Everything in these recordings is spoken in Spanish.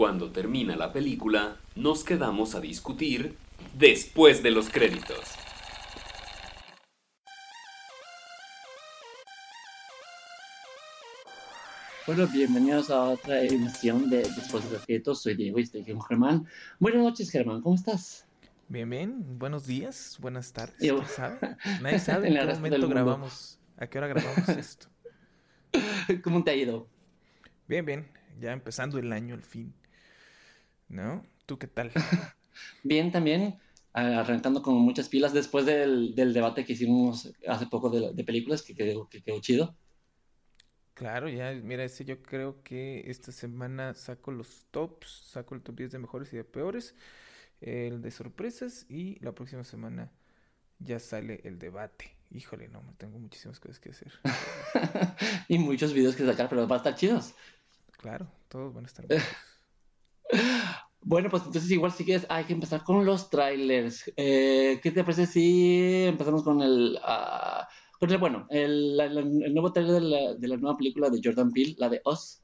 Cuando termina la película, nos quedamos a discutir después de los créditos. Bueno, bienvenidos a otra emisión de Después de los créditos. Soy Diego y estoy con Germán. Buenas noches, Germán, ¿cómo estás? Bien, bien. Buenos días, buenas tardes. Yo- ¿Quién sabe? Nadie sabe En en qué momento grabamos. ¿A qué hora grabamos esto? ¿Cómo te ha ido? Bien, bien. Ya empezando el año al fin. ¿No? ¿Tú qué tal? Bien, también. Arrancando con muchas pilas después del, del debate que hicimos hace poco de, de películas, que quedó, que quedó chido. Claro, ya, mira, ese yo creo que esta semana saco los tops, saco el top 10 de mejores y de peores, el de sorpresas y la próxima semana ya sale el debate. Híjole, no, tengo muchísimas cosas que hacer. y muchos videos que sacar, pero van a estar chidos. Claro, todos van a estar. Bueno, pues entonces igual si quieres, hay que empezar con los trailers. Eh, ¿qué te parece si empezamos con el, con el bueno, el, la- la- el nuevo trailer de la, de la nueva película de Jordan Peele, la de Us?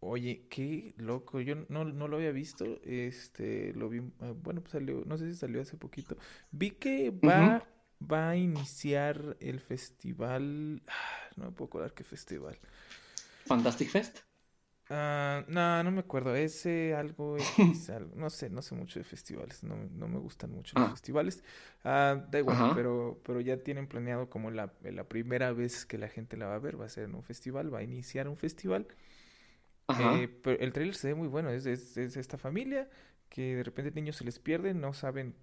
Oye, qué loco, yo no, no lo había visto, este, lo vi, ah, bueno, pues salió, no sé si salió hace poquito. Vi que va, va a iniciar el festival, ah, no me puedo acordar qué festival. Fantastic Fest. Ah, no, no me acuerdo, ese algo, X, algo, no sé, no sé mucho de festivales, no, no me gustan mucho los Ah. festivales. Ah, da igual, Ajá. pero, pero ya tienen planeado como la, la primera vez que la gente la va a ver, va a ser en un festival, va a iniciar un festival. Ajá. Eh, pero el tráiler se ve muy bueno, es, es, es esta familia que de repente el niño se les pierde, no saben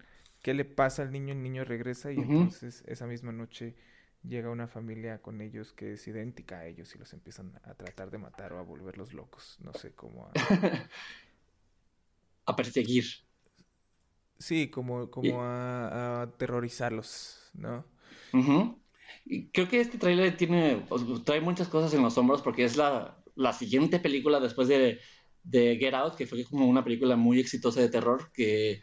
qué le pasa al niño, el niño regresa y entonces esa misma noche llega una familia con ellos que es idéntica a ellos y los empiezan a tratar de matar o a volverlos locos, no sé cómo. a- A perseguir. Sí, como, como a, a aterrorizarlos, ¿no? Y creo que este tráiler tiene, trae muchas cosas en los hombros porque es la, la siguiente película después de, de Get Out, que fue como una película muy exitosa de terror que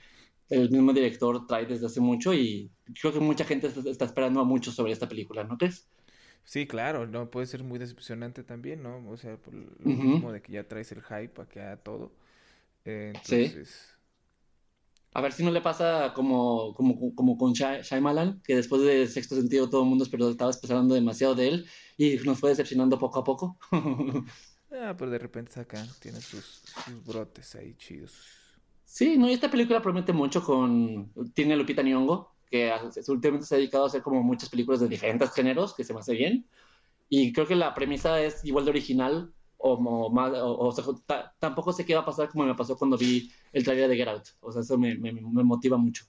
el mismo director trae desde hace mucho y creo que mucha gente está, esperando mucho sobre esta película, ¿no crees? Sí, claro, no puede ser muy decepcionante también, ¿no? O sea, por lo Ujú. mismo de que ya traes el hype a que haga todo. Eh, Sí. entonces, A ver si no le pasa como, como, como con Shy- Shyamalan, que después de Sexto Sentido todo el mundo esperó- estaba esperando demasiado de él y nos fue decepcionando poco a poco. Ah, pero de repente acá tiene sus, sus brotes ahí chidos. Sí, no, y esta película promete mucho con... Tiene a Lupita Nyong'o, que últimamente se ha dedicado a hacer como muchas películas de diferentes géneros, que se me hace bien. Y creo que la premisa es igual de original, o, o más, o, o sea, ta- tampoco sé qué va a pasar como me pasó cuando vi el trailer de Get Out. O sea, eso me, me, me motiva mucho.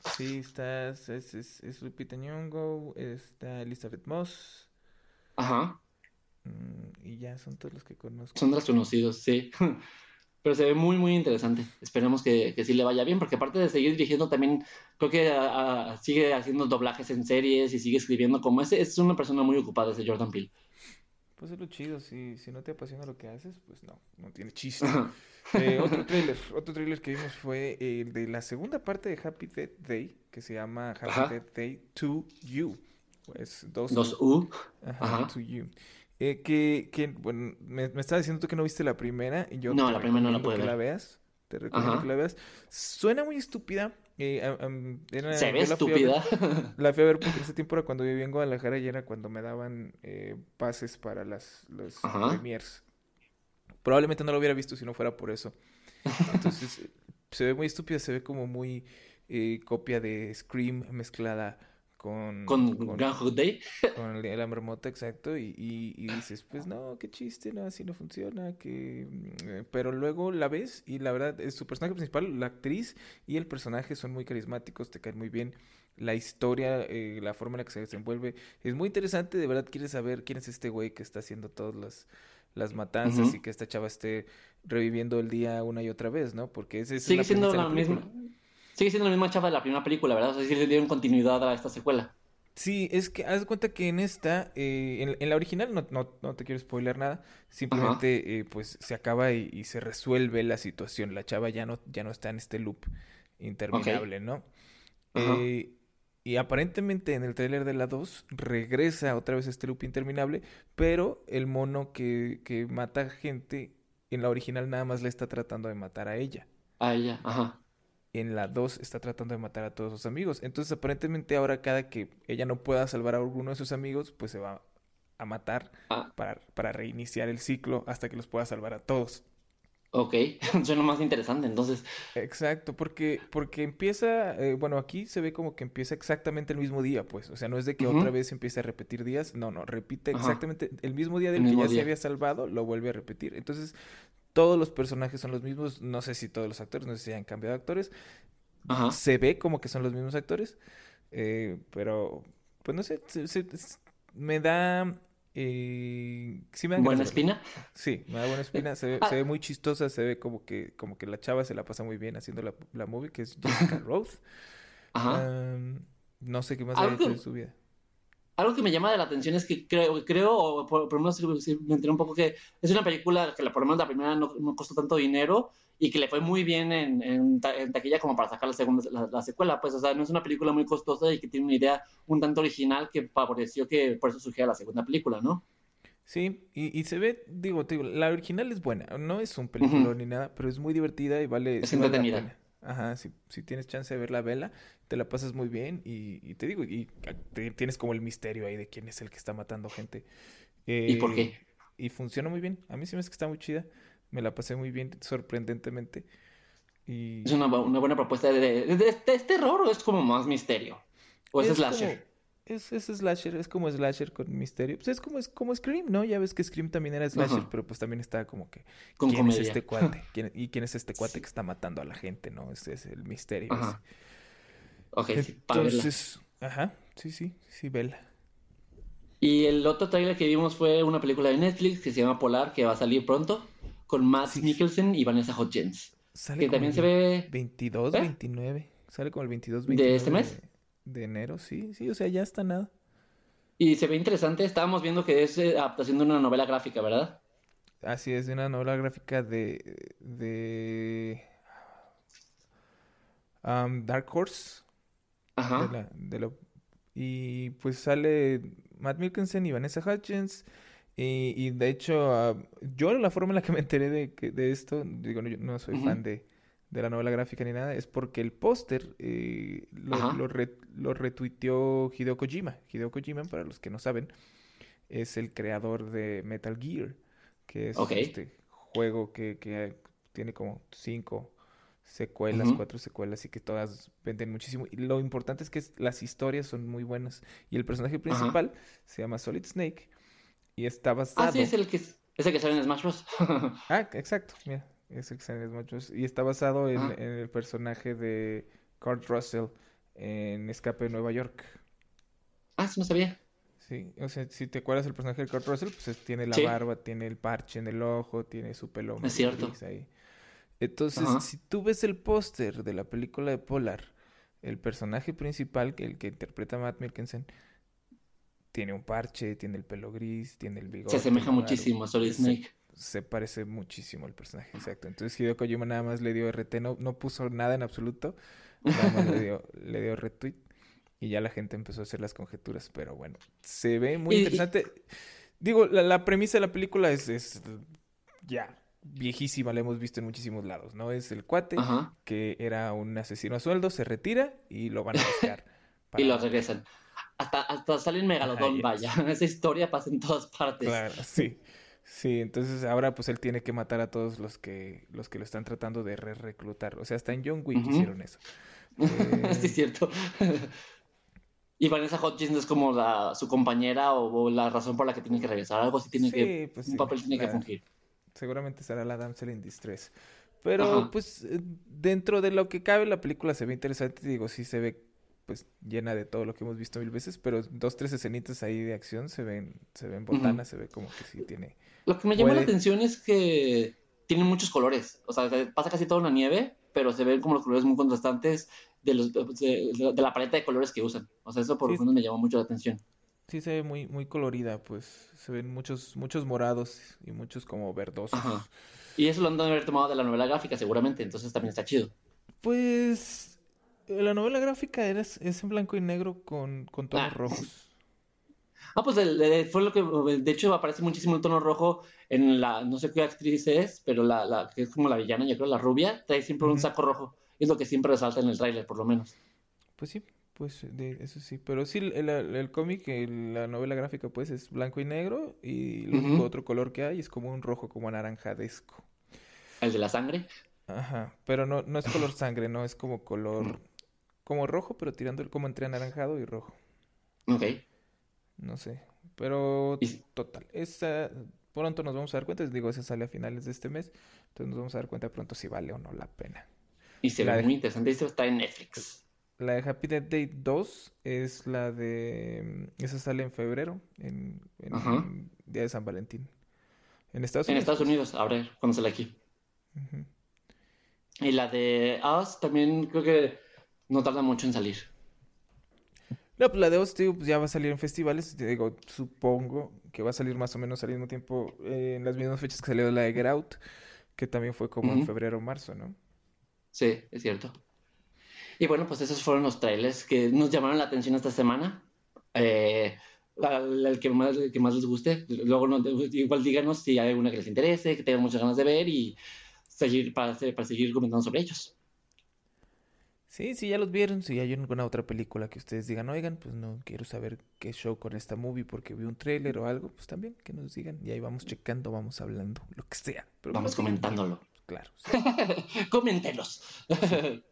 Sí, está, es, es, es, Lupita Nyong'o, está Elizabeth Moss, Ajá, mm, y ya son todos los que conozco. son los conocidos, sí. Pero se ve muy, muy interesante. Esperemos que, que sí le vaya bien, porque aparte de seguir dirigiendo, también creo que ah, ah, sigue haciendo doblajes en series y sigue escribiendo como ese. Es una persona muy ocupada, ese Jordan Peele. Pues es lo chido, si, si no te apasiona lo que haces, pues no, no tiene chiste. Eh, otro tráiler, otro tráiler que vimos fue el de la segunda parte de Happy Death Day, que se llama Happy. Death Day to You. Pues dos, Dos U. Ajá, Ajá. to You. Eh, que, que, bueno, me, me estaba diciendo tú que no viste la primera y yo No, la primera no la pude que la ver. veas. Te recomiendo Ajá. que la veas. Suena muy estúpida. eh, era- Se ve la fui ver- estúpida. La fui a ver porque ese tiempo era cuando vivía en Guadalajara y era cuando me daban eh, pases para las premiers. Probablemente no lo hubiera visto si no fuera por eso. Entonces, se ve muy estúpida, se ve como muy eh, copia de Scream mezclada con, Con con, con el, la marmota, exacto, y, y, y dices, pues no, qué chiste, no, así no funciona, que... mm, eh, Pero luego la ves y la verdad, es su personaje principal, la actriz y el personaje son muy carismáticos, te caen muy bien. La historia, eh, la forma en la que se desenvuelve, es muy interesante, de verdad quieres saber quién es este güey que está haciendo todas las, las matanzas y que esta chava esté reviviendo el día una y otra vez, ¿no? Porque ese, es Sigue siendo la misma. Sigue siendo la misma chava de la primera película, ¿verdad? O sea, sí le dieron continuidad a esta secuela. Sí, es que haz de cuenta que en esta, eh, en, en la original, no, no, no te quiero spoiler nada, simplemente eh, pues se acaba y, y se resuelve la situación, la chava ya no, ya no está en este loop interminable, ¿no? Eh, Y aparentemente en el tráiler de la 2 regresa otra vez este loop interminable, pero el mono que, que mata gente en la original nada más le está tratando de matar a ella. A ella, ajá. En la 2 está tratando de matar a todos sus amigos. Entonces aparentemente ahora cada que ella no pueda salvar a alguno de sus amigos, pues se va a matar Ah. para, para reiniciar el ciclo hasta que los pueda salvar a todos. Ok, suena más interesante entonces. Exacto, porque, porque empieza, eh, bueno, aquí se ve como que empieza exactamente el mismo día, pues, o sea, no es de que otra vez empiece a repetir días, no, no, repite Ajá. exactamente el mismo día del El que ya se había salvado, lo vuelve a repetir. Entonces, todos los personajes son los mismos, no sé si todos los actores, no sé si han cambiado de actores, Ajá. se ve como que son los mismos actores, eh, pero, pues no sé, se- se- s- me da, eh, sí me dan Buena espina. Sí, me da buena espina, se ve, Ah. se ve muy chistosa, se ve como que, como que la chava se la pasa muy bien haciendo la, la movie, que es Jessica Rose. Ajá. Am, no sé qué más ha hecho en su vida. Algo que me llama de la atención es que creo, creo o por, lo menos me enteré un poco que es una película que la, por lo menos la primera no, no costó tanto dinero y que le fue muy bien en, en, ta- en taquilla como para sacar la segunda la, la secuela. Pues, o sea, no es una película muy costosa y que tiene una idea un tanto original que favoreció que por eso surgiera la segunda película, ¿no? Sí, y, y se ve, digo, la original es buena, no es un película ni nada, pero es muy divertida y vale, Es vale entretenida. Ajá, si, si tienes chance de ver la vela, te la pasas muy bien y, y te digo, y te- tienes como el misterio ahí de quién es el que está matando gente. ¿Y por Eh, qué? Y funciona muy bien. A mí sí me hace que está muy chida. Me la pasé muy bien, sorprendentemente. Y Es una, una buena propuesta de, de, de- de- ¿es terror o es como más misterio? ¿O es, slasher? Es, es slasher, es como slasher con misterio. Pues es como, es como Scream, ¿no? Ya ves que Scream también era slasher, Ajá. pero pues también está como que Con ¿quién comedia. es este cuate? ¿Quién- ¿Y quién es este cuate Sí. que está matando a la gente, no? Ese es el misterio Ajá. Ok, ese. sí, para verla. Entonces, ajá, sí, sí, sí, vela. Y el otro trailer que vimos fue una película de Netflix que se llama Polar, que va a salir pronto, con Matt Sí. Mikkelsen y Vanessa Hudgens. Sale Que también el se ve 22, ¿Eh? 29. Sale como el 22, ¿De 29 este mes? De, de enero, sí, sí, o sea, ya está nada. Y se ve interesante. Estábamos viendo que es eh, adaptación de una novela gráfica, ¿verdad? Así es, de una novela gráfica de, de um, Dark Horse. Ajá. de la, de y pues sale Matt Mikkelsen y Vanessa Hudgens. Y, y de hecho, ah, yo la forma en la que me enteré de, de esto, digo, no, yo no soy fan de, de la novela gráfica ni nada, es porque el póster eh, lo, lo, re- lo retuiteó Hideo Kojima. Hideo Kojima, para los que no saben, es el creador de Metal Gear, que es este juego que, que tiene como cinco secuelas, cuatro secuelas y que todas venden muchísimo. Y lo importante es que las historias son muy buenas. Y el personaje principal se llama Solid Snake y está basado... Ah, sí, es el que, es el que sale en Smash Bros. Ah, exacto, mira, es el Bros. Y está basado en, Ah. en el personaje de Kurt Russell en Escape de Nueva York. ah, eso no sabía. Sí, o sea, si te acuerdas del personaje de Kurt Russell, pues es- tiene la Sí. barba, tiene el parche en el ojo, tiene su pelo medio cierto. ahí. Entonces, Ajá. si tú ves el póster de la película de Polar, el personaje principal, que el que interpreta a Matt Mikkelsen, tiene un parche, tiene el pelo gris, tiene el bigote Se asemeja muchísimo a Solid Snake. Se parece muchísimo al personaje, exacto. Entonces Hideo Kojima nada más le dio RT, no, no puso nada en absoluto, nada más le dio, le dio retweet y ya la gente empezó a hacer las conjeturas, pero bueno, se ve muy interesante. Digo, la, la premisa de la película es, es ya viejísima, la hemos visto en muchísimos lados, ¿no? Es el cuate Ajá. que era un asesino a sueldo, se retira y lo van a buscar. Y lo regresan. Hasta, hasta sale en Megalodón, vaya. Esa historia pasa en todas partes. Claro, sí. Sí, entonces ahora pues él tiene que matar a todos los que los que lo están tratando de re reclutar. O sea, hasta en John Wick hicieron eso. Eh, sí, es cierto. y Vanessa Hudgens es como la, su compañera o, o la razón por la que tiene que regresar. Algo así tiene que, sí, pues un sí, papel tiene que fungir. Seguramente será la damsel in distress. Pero Ajá. pues eh, dentro de lo que cabe la película se ve interesante, digo, sí se ve pues llena de todo lo que hemos visto mil veces, pero dos, tres escenitas ahí de acción se ven, se ven botanas, se ve como que sí tiene. Lo que me llama la Puede- atención es que tiene muchos colores. O sea, se- pasa casi todo en la nieve, pero se ven como los colores muy contrastantes de, los, de, de la paleta de colores que usan. O sea, eso por lo Sí. menos me llamó mucho la atención. Sí se ve muy, muy colorida, pues se ven muchos, muchos morados y muchos como verdosos. Ajá. Y eso lo han de haber tomado de la novela gráfica, seguramente. Entonces también está chido. Pues La novela gráfica era, es en blanco y negro con, con tonos Ah. rojos. Ah, pues el- el- fue lo que, de hecho, aparece muchísimo el tono rojo en la, no sé qué actriz es, pero la, la que es como la villana, yo creo, la rubia, trae siempre un saco rojo. Es lo que siempre resalta en el tráiler, por lo menos. Pues sí, pues de eso sí. Pero sí, el, el- cómic, la novela gráfica, pues es blanco y negro. Y el único otro color que hay es como un rojo, como anaranjadesco. El de la sangre. Ajá. Pero no, no es color sangre, no es como color. Como rojo, pero tirando el- como entre anaranjado y rojo. Ok. No sé. Pero total. Esa, pronto nos vamos a dar cuenta. Digo, esa sale a finales de este mes. Entonces nos vamos a dar cuenta pronto si vale o no la pena. Y se La ve de- muy interesante. Esto está en Netflix. La de Happy Death Day 2 es la de... Esa sale en febrero, en, en. Día de San Valentín. En Estados En Unidos. Estados pues. Unidos, a ver, cuando sale aquí. Y la de Us también creo que no tarda mucho en salir. No, pues la de Oz, tío, pues ya va a salir en festivales. te Digo, supongo que va a salir más o menos al mismo tiempo, eh, en las mismas fechas que salió la de Get Out, que también fue como en febrero o marzo, ¿no? Sí, es cierto. Y bueno, pues esos fueron los trailers que nos llamaron la atención esta semana. Eh, al, al que más, el que más les guste. Luego no- igual díganos si hay alguna que les interese, que tengan muchas ganas de ver y seguir para, para seguir comentando sobre ellos. Sí, sí, ya los vieron. Si hay alguna otra película que ustedes digan, oigan, pues no quiero saber qué show con esta movie porque vi un tráiler o algo, pues también que nos digan. Y ahí vamos checando, vamos hablando, lo que sea. Pero Vamos comentándolo. Claro. sí. Coméntenos.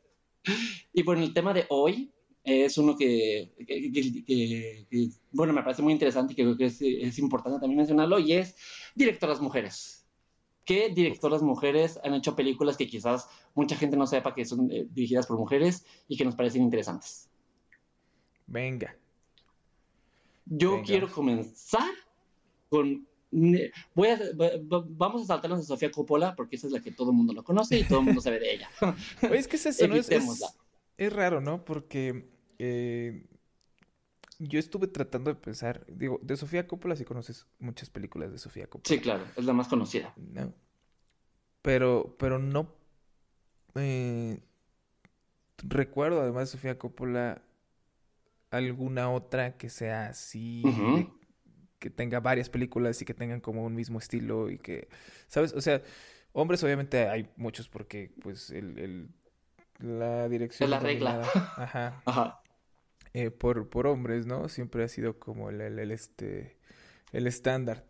y bueno, el tema de hoy es uno que, que- que- que- que, bueno, me parece muy interesante y que creo que es, es importante también mencionarlo, y es directoras mujeres. ¿Qué directoras mujeres han hecho películas que quizás mucha gente no sepa que son eh, dirigidas por mujeres y que nos parecen interesantes? Venga. Yo Venga. quiero comenzar con... Voy a, va- va- vamos a saltarnos a Sofía Coppola porque esa es la que todo el mundo lo conoce y todo el mundo sabe de ella. Es que es eso, ¿no? Es, es, Evitémosla. es raro, ¿no? Porque eh, yo estuve tratando de pensar, digo, de Sofía Coppola sí conoces muchas películas de Sofía Coppola, Sí, claro, es la más conocida. ¿no? Pero, pero no eh, recuerdo además de Sofía Coppola alguna otra que sea así, de- que tenga varias películas y que tengan como un mismo estilo y que, ¿sabes? O sea, hombres obviamente hay muchos porque pues el, el- la dirección Es la regla. ajá, Ajá. Eh, por, por hombres, ¿no? Siempre ha sido como el, el, el, este, el estándar.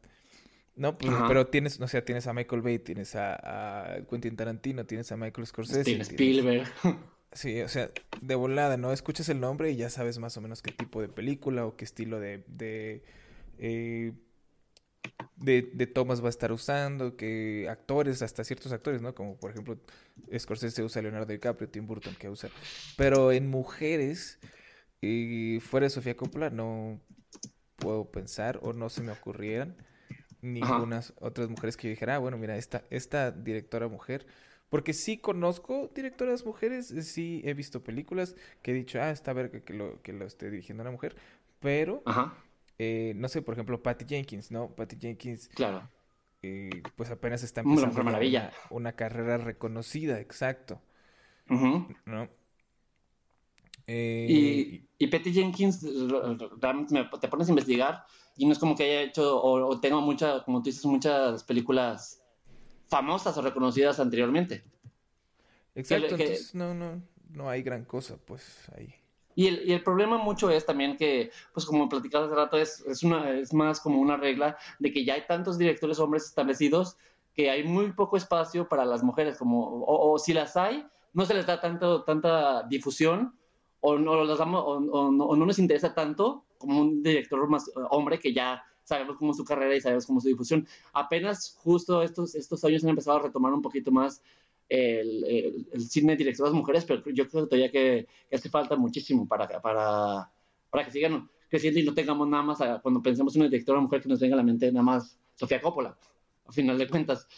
No, pues, pero tienes, o sea, tienes a Michael Bay, tienes a, a Quentin Tarantino, tienes a Michael Scorsese, Steven tienes- Spielberg. Sí, o sea, de volada, ¿no? Escuchas el nombre y ya sabes más o menos qué tipo de película o qué estilo de, de, eh, de, de tomas va a estar usando, qué actores, hasta ciertos actores, ¿no? Como por ejemplo, Scorsese usa Leonardo DiCaprio, Tim Burton que usa. Pero en mujeres, y fuera de Sofía Coppola, no puedo pensar o no se me ocurrieran ninguna otras mujeres que yo dijera, ah, bueno, mira, esta, esta directora mujer. Porque sí conozco directoras mujeres, eh, sí he visto películas que he dicho, ah, está verga que lo, que lo esté dirigiendo una mujer, pero, eh, no sé, por ejemplo, Patty Jenkins, ¿no? Patty Jenkins, claro. eh, pues apenas está empezando una, una carrera reconocida, exacto. ¿no? Eh, Y, y Patty Jenkins, realmente me- te pones a investigar y no es como que haya hecho o, o tenga muchas, como tú dices, muchas películas famosas o reconocidas anteriormente. exacto, que- entonces no, no, no hay gran cosa, pues ahí. Y el, y el problema mucho es también que, pues como platicaba hace rato, es, es, una, es más como una regla de que ya hay tantos directores hombres establecidos que hay muy poco espacio para las mujeres, como, o, o si las hay, no se les da tanto, tanta difusión o no, las damos- o, o no, o no nos interesa tanto como un director más eh, hombre que ya sabemos cómo es su carrera y sabemos cómo es su difusión. Apenas justo estos, estos años han empezado a retomar un poquito más el, el, el cine de las mujeres, pero yo creo todavía que, que hace falta muchísimo para, para, para que sigan creciendo y no tengamos nada más, cuando pensemos en una directora mujer, que nos venga a la mente nada más Sofía Coppola, a final de cuentas.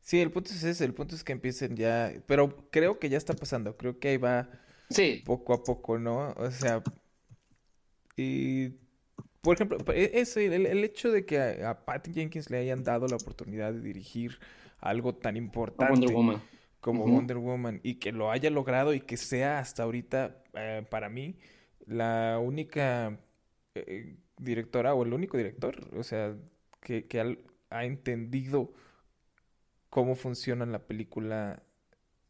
Sí, el punto es ese, el punto es que empiecen ya, pero creo que ya está pasando, creo que ahí va Sí, poco a poco, ¿no? O sea, y por ejemplo, e- ese, el, el hecho de que a, a Patty Jenkins le hayan dado la oportunidad de dirigir algo tan importante Wonder Woman. como Wonder Woman y que lo haya logrado y que sea hasta ahorita, eh, para mí, la única eh, directora o el único director, o sea, que, que ha, entendido cómo funciona la película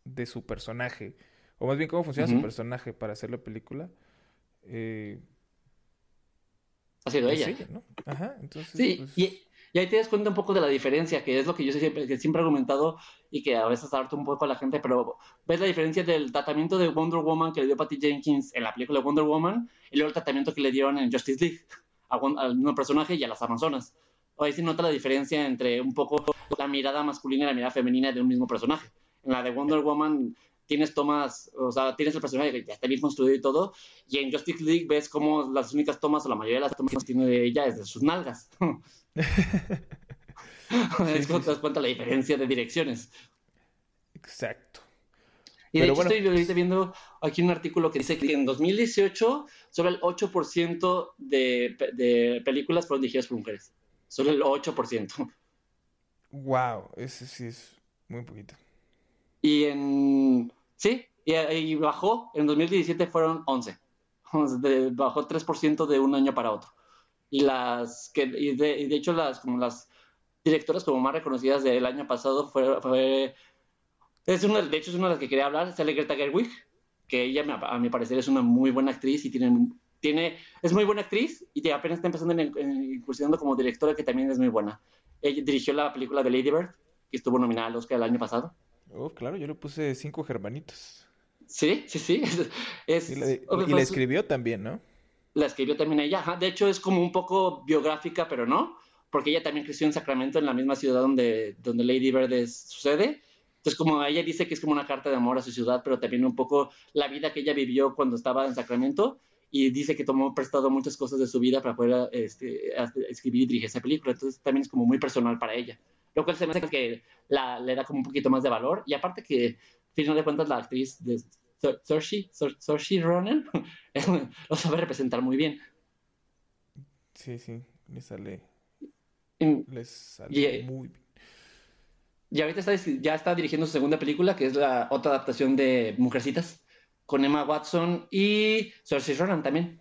de su personaje, o más bien cómo funciona su personaje para hacer la película. Eh, ha sido ella. Ajá, entonces. Sí, pues y, y, ahí te das cuenta un poco de la diferencia, que es lo que yo siempre, que siempre he argumentado y que a veces harto un poco a la gente, pero ves la diferencia del tratamiento de Wonder Woman que le dio Patty Jenkins en la película Wonder Woman y luego el tratamiento que le dieron en Justice League al mismo personaje y a las Amazonas. Ahí se nota la diferencia entre un poco la mirada masculina y la mirada femenina de un mismo personaje. En la de Wonder Woman tienes tomas, o sea, tienes el personaje que ya está bien construido y todo, y en Justice League ves como las únicas tomas, o la mayoría de las tomas que tiene de ella es de sus nalgas. es cuando te das cuenta la diferencia de direcciones. Exacto. Y de hecho estoy viendo aquí un artículo que dice que en 2018 solo el 8% de, de películas fueron dirigidas por mujeres. Solo el 8%. Wow, ese sí es muy poquito. Y en Sí, y, bajó, en 2017 fueron 11. bajó 3% de un año para otro. Y las que y de, hecho las como las directoras como más reconocidas del año pasado fue, es una, de hecho es una de las que quería hablar, sale Greta Gerwig, que ella a mi parecer es una muy buena actriz y tiene tiene es muy buena actriz y apenas está empezando incursionando como directora que también es muy buena. Ella dirigió la película de Lady Bird, que estuvo nominada al Oscar el año pasado. Oh, claro, yo le puse cinco germanitos. Sí, sí, sí. Es, y, la, escribió también, ¿no? La escribió también ella. De hecho, es como un poco biográfica, pero no, porque ella también creció en Sacramento, en la misma ciudad donde, donde Lady Bird sucede. Entonces, como ella dice que es como una carta de amor a su ciudad, pero también un poco la vida que ella vivió cuando estaba en Sacramento. Y dice que tomó prestado muchas cosas de su vida para poder este, escribir y dirigir esa película. Entonces, también es como muy personal para ella lo cual se me hace que la, le da como un poquito más de valor. Y aparte que, al final de cuentas, la actriz de Saoirse Ronan lo sabe representar muy bien. Sí, sí, le sale, le sale muy bien. Y ahorita está, ya está dirigiendo su segunda película, que es la otra adaptación de Mujercitas, con Emma Watson y Saoirse Ronan también.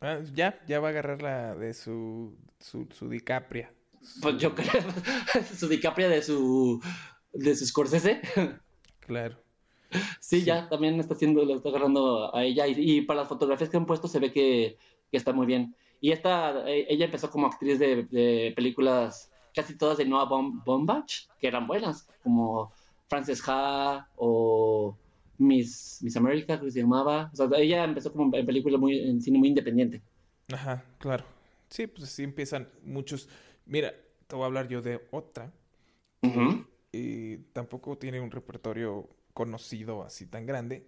Ah, ya, ya va a agarrar la de su, su, su DiCaprio. Pues yo creo, su DiCaprio de su, de su Scorsese. Claro. Sí, ya, también está haciendo, lo está agarrando a ella. Y, para las fotografías que han puesto se ve que, está muy bien. Y esta, e, ella empezó como actriz de, películas, casi todas de Noah Bombach, que eran buenas, como Frances Ha o Miss, Miss America, que se llamaba. O sea, ella empezó como en películas muy, en cine muy independiente. Ajá, claro. Sí, pues así empiezan muchos. Mira, te voy a hablar yo de otra. y tampoco tiene un repertorio conocido así tan grande.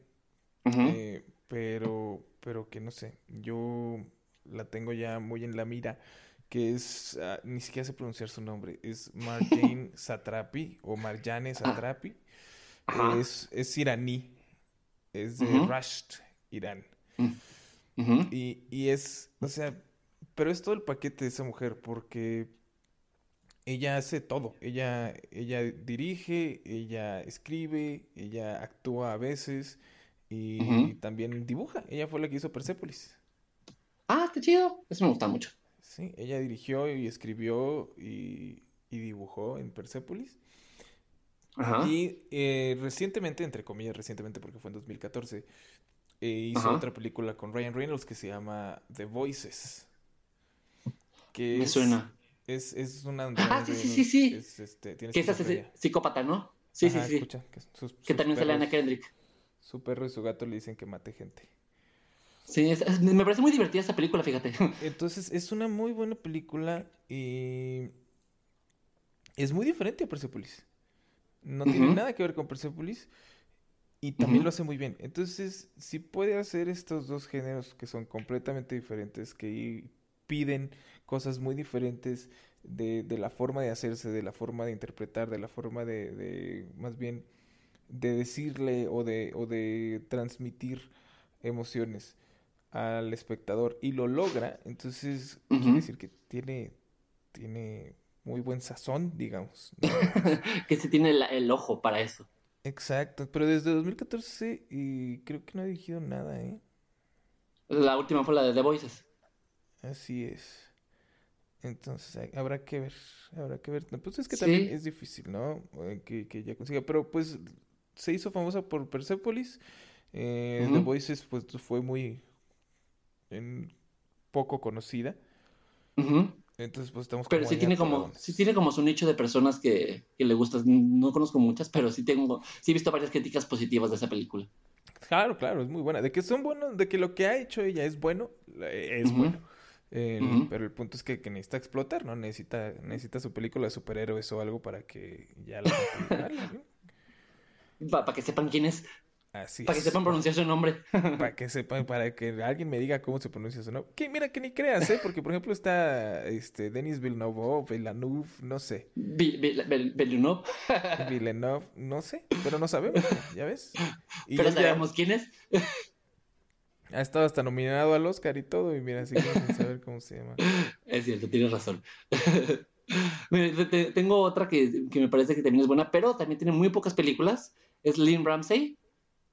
Eh, pero, pero que no sé, yo la tengo ya muy en la mira. Que es, ah, ni siquiera sé pronunciar su nombre, es Marjane Satrapi o Marjane ah. Satrapi. Es, es iraní, es de Rasht, Irán. Mm. y, y es, o sea, pero es todo el paquete de esa mujer, porque ella hace todo. Ella, ella dirige, ella escribe, ella actúa a veces y también dibuja. Ella fue la que hizo Persepolis. Ah, está chido. Eso me gusta mucho. Sí, ella dirigió y escribió y, dibujó en Persepolis. Ajá. Y eh, recientemente, entre comillas, recientemente porque fue en 2014, eh, hizo otra película con Ryan Reynolds que se llama The Voices. Que me suena. Es, es una... Ah, sí, sí, sí, sí. Es, este, que es psicópata, ¿no? Sí, sí, sí. que, también sale Ana Kendrick. Su perro y su gato le dicen que mate gente. Sí, me parece muy divertida esa película, fíjate. Entonces, es una muy buena película y es muy diferente a Persepolis. No tiene nada que ver con Persepolis y también lo hace muy bien. Entonces, si puede hacer estos dos géneros que son completamente diferentes, que piden cosas muy diferentes de, de, la forma de hacerse, de la forma de interpretar, de la forma de, de más bien de decirle o de, o de transmitir emociones al espectador y lo logra, entonces quiere decir que tiene, tiene muy buen sazón, digamos. que se tiene el, ojo para eso. Exacto, pero desde 2014 y creo que no ha dirigido nada, ¿eh? La última fue la de The Voices. Así es. Entonces habrá que ver, habrá que ver. Pues es que también es difícil, ¿no? Eh, que, que, ya consiga, pero pues se hizo famosa por Persepolis. Eh, The Voices pues fue muy en, poco conocida. Entonces pues estamos Pero sí tiene como, sí tiene como su nicho de personas que, que le gustan. No conozco muchas, pero sí tengo, sí he visto varias críticas positivas de esa película. Claro, claro, es muy buena. De que son buenos, de que lo que ha hecho ella es bueno, es bueno. Pero el punto es que, necesita explotar, ¿no? Necesita, necesita su película de superhéroes o algo para que ya la Para que sepan quién es. para que sepan pronunciar su nombre. para que sepan, para que alguien me diga cómo se pronuncia su nombre. Que mira, que ni creas, ¿eh? Porque, por ejemplo, está este, Denis Villeneuve, Villeneuve, no sé. Villeneuve. Villeneuve, no sé, pero no sabemos, ¿ya ves? pero sabemos quién es. Ha estado hasta nominado al Oscar y todo, y mira, así que saber cómo se llama. Es cierto, tienes razón. Tengo otra que, me parece que también es buena, pero también tiene muy pocas películas. Es Lynn Ramsey.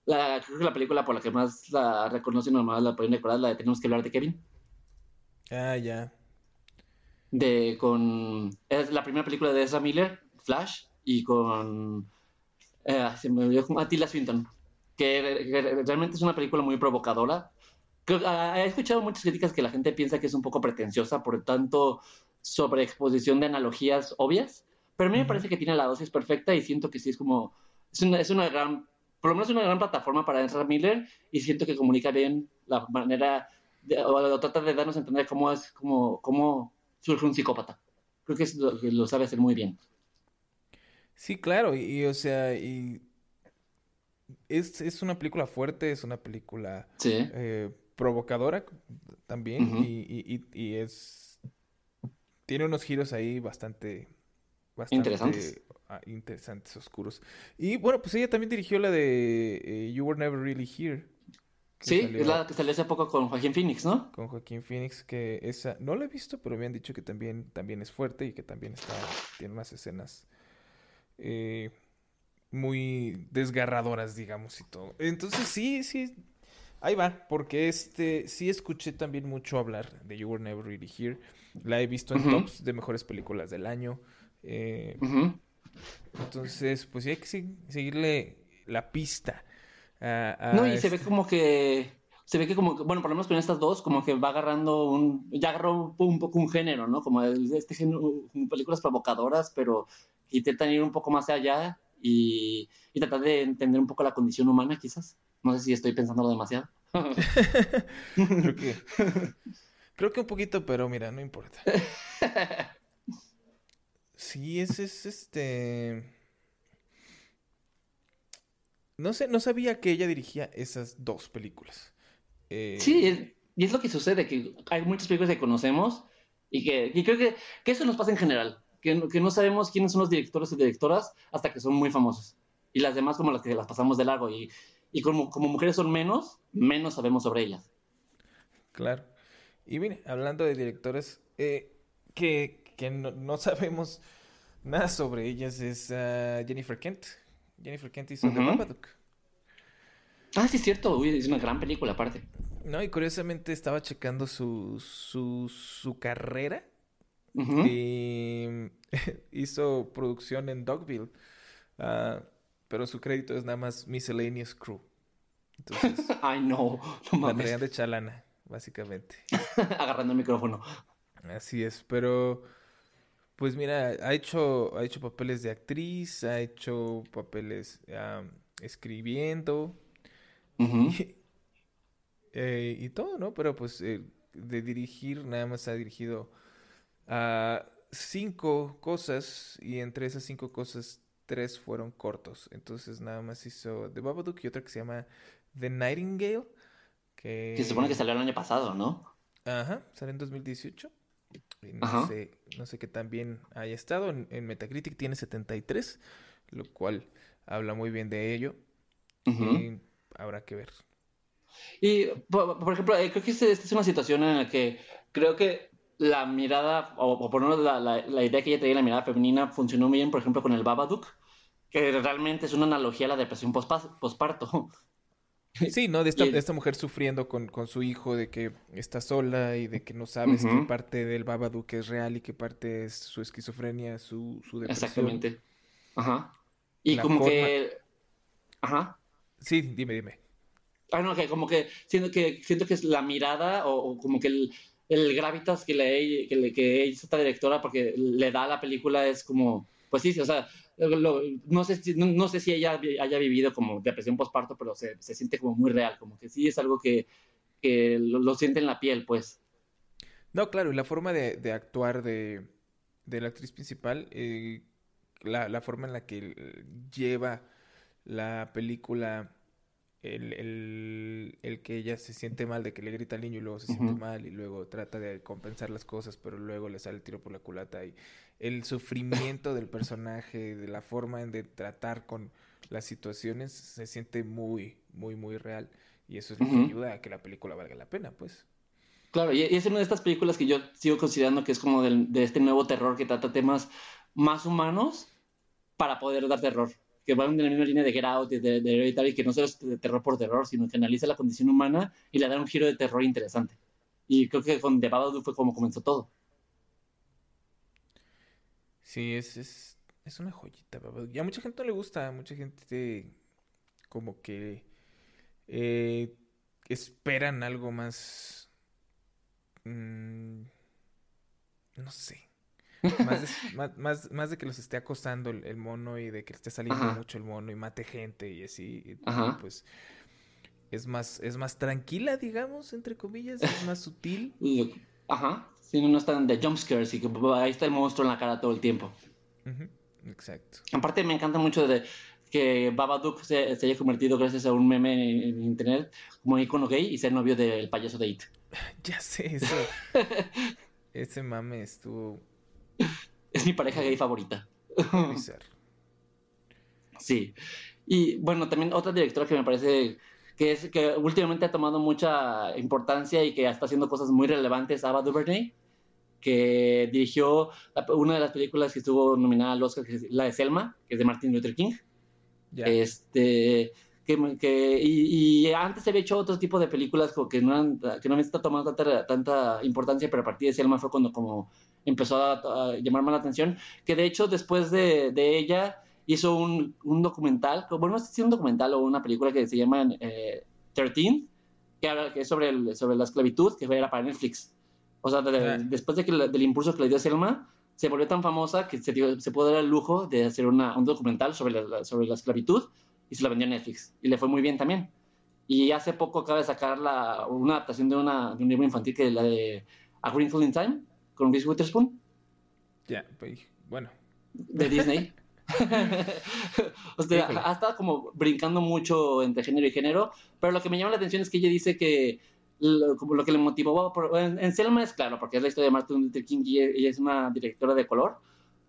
La, creo que la película por la que más la reconocen o más la pueden recordar la de Tenemos que hablar de Kevin. Ah, ya. De con. Es la primera película de Ezra Miller, Flash, y con. Eh, se me olvidó Attila Swinton. Que, realmente es una película muy provocadora. Ah, he escuchado muchas críticas que la gente piensa que es un poco pretenciosa, por tanto, sobre exposición de analogías obvias, pero a mí me parece que tiene la dosis perfecta y siento que sí es como, es una, es una gran, por lo menos una gran plataforma para Ezra Miller y siento que comunica bien la manera, o, trata de darnos a entender cómo es, cómo, cómo surge un psicópata. Creo que, es lo, que lo sabe hacer muy bien. Sí, claro, y, o sea, y es, es, una película fuerte, es una película eh, provocadora también, y, y, y, es tiene unos giros ahí bastante, bastante interesantes. Ah, interesantes, oscuros. Y bueno, pues ella también dirigió la de eh, You Were Never Really Here. Sí, es la que salió hace poco con Joaquín Phoenix, ¿no? Con Joaquín Phoenix, que esa no la he visto, pero me han dicho que también, también es fuerte y que también está, tiene unas escenas eh, muy desgarradoras, digamos, y todo. Entonces sí, sí, ahí va, porque este sí escuché también mucho hablar de You Were Never Really Here. La he visto en tops de mejores películas del año. Eh, entonces, pues sí hay que seguirle la pista. no, y se ve este como que. Se ve que como, bueno, por lo menos con estas dos, como que va agarrando un, ya agarró un, poco un género, ¿no? Como este género, películas provocadoras, pero intentan ir un poco más allá y, y tratar de entender un poco la condición humana, quizás. No sé si estoy pensando demasiado. Creo que Creo que un poquito, pero mira, no importa. Sí, es, es este. No sé, no sabía que ella dirigía esas dos películas. Eh, sí, y es lo que sucede, que hay muchas películas que conocemos y que creo que, eso nos pasa en general, que, que, no sabemos quiénes son los directores y directoras hasta que son muy famosos. Y las demás como las que las pasamos de largo. Y, y como, como mujeres son menos, menos sabemos sobre ellas. Claro. Y mire, hablando de directores eh, que, no, sabemos nada sobre ellas, es ah, Jennifer Kent. Jennifer Kent hizo The Babadook. Ah, sí, es cierto. es una gran película aparte. No, y curiosamente estaba checando su, su, su carrera. Y hizo producción en Dogville. Ah, pero su crédito es nada más Miscellaneous Crew. Entonces, Ay, no, no mames. La de Chalana básicamente. Agarrando el micrófono. Así es, pero pues mira, ha hecho, ha hecho papeles de actriz, ha hecho papeles escribiendo eh, y, todo, ¿no? Pero pues eh, de dirigir nada más ha dirigido a cinco cosas y entre esas cinco cosas tres fueron cortos. Entonces nada más hizo The Babadook y otra que se llama The Nightingale que... se supone que salió el año pasado, ¿no? Ajá, salió en 2018. no, sé, no sé qué tan bien haya estado. En, Metacritic tiene 73, lo cual habla muy bien de ello. y habrá que ver. Y, por, ejemplo, eh, creo que esta es una situación en la que creo que la mirada, o, por lo menos la, la, idea que ella traía, la mirada femenina, funcionó muy bien, por ejemplo, con el Babadook, que realmente es una analogía a la depresión posparto. Sí, ¿no? De esta, de esta mujer sufriendo con, con, su hijo, de que está sola y de que no sabes qué parte del Babadook es real y qué parte es su esquizofrenia, su, su depresión. Exactamente. Ajá. Y como que... Ajá. Sí, dime, dime. Ah, no, que como que siento que, siento que es la mirada o como que el, el gravitas que le, que que esta directora porque le da a la película es como, pues sí, o sea, no, sé si, no, sé si ella haya vivido como depresión postparto, pero se, se, siente como muy real, como que sí es algo que, que lo, siente en la piel, pues. No, claro, y la forma de, de actuar de, de, la actriz principal, eh, la, la forma en la que lleva la película el, el, el, que ella se siente mal de que le grita al niño y luego se siente mal y luego trata de compensar las cosas, pero luego le sale el tiro por la culata y el sufrimiento del personaje, de la forma en de tratar con las situaciones se siente muy, muy, muy real. Y eso es lo que ayuda a que la película valga la pena, pues. Claro, y es una de estas películas que yo sigo considerando que es como de este nuevo terror que trata temas más humanos para poder dar terror que van en la misma línea de Get Out, de, de, de que no solo es de terror por terror, sino que analiza la condición humana y le da un giro de terror interesante. Y creo que con The Babadook fue como comenzó todo. Sí, es, es, es una joyita, Y a mucha gente no le gusta, mucha gente como que eh, esperan algo más... Mm, no sé. Más de, más, de que los esté acosando el, mono y de que esté saliendo mucho el mono y mate gente y así, pues es más, es más tranquila, digamos, entre comillas, es más sutil. Ajá, si no, no están de jumpscares y que ahí está el monstruo en la cara todo el tiempo. Exacto. Aparte me encanta mucho de que Babadook se, se haya convertido gracias a un meme en, internet como icono gay y ser novio del payaso de It. ya sé eso. Ese mame estuvo es mi pareja gay favorita. sí. Y bueno, también otra directora que me parece que es que últimamente ha tomado mucha importancia y que está haciendo cosas muy relevantes, Ava DuVernay, que dirigió una de las películas que estuvo nominada al Oscar, que es la de Selma, que es de Martin Luther King. Este, que, y, antes había hecho otro tipo de películas que no, que no me está tomando tanta, tanta importancia, pero a partir de Selma fue cuando como empezó a, llamar más la atención, que de hecho después de, de ella hizo un, un, documental, bueno, no sé si un documental o una película que se llama eh, 13, que, habla, que es sobre, el, sobre la esclavitud, que era para Netflix. O sea, después de que del impulso que le dio Selma, se volvió tan famosa que se, se pudo dar el lujo de hacer una, un documental sobre la, sobre la esclavitud y se la vendió a Netflix. Y le fue muy bien también. Y hace poco acaba de sacar la, una adaptación de, una, de un libro infantil que es la de A Wrinkle in Time, con Reese Witherspoon. Ya, pues, bueno. De Disney. o sea, ha estado como brincando mucho entre género y género, pero lo que me llama la atención es que ella dice que lo, como lo que le motivó en, Selma es claro, porque es la historia de Martin Luther King y ella es una directora de color,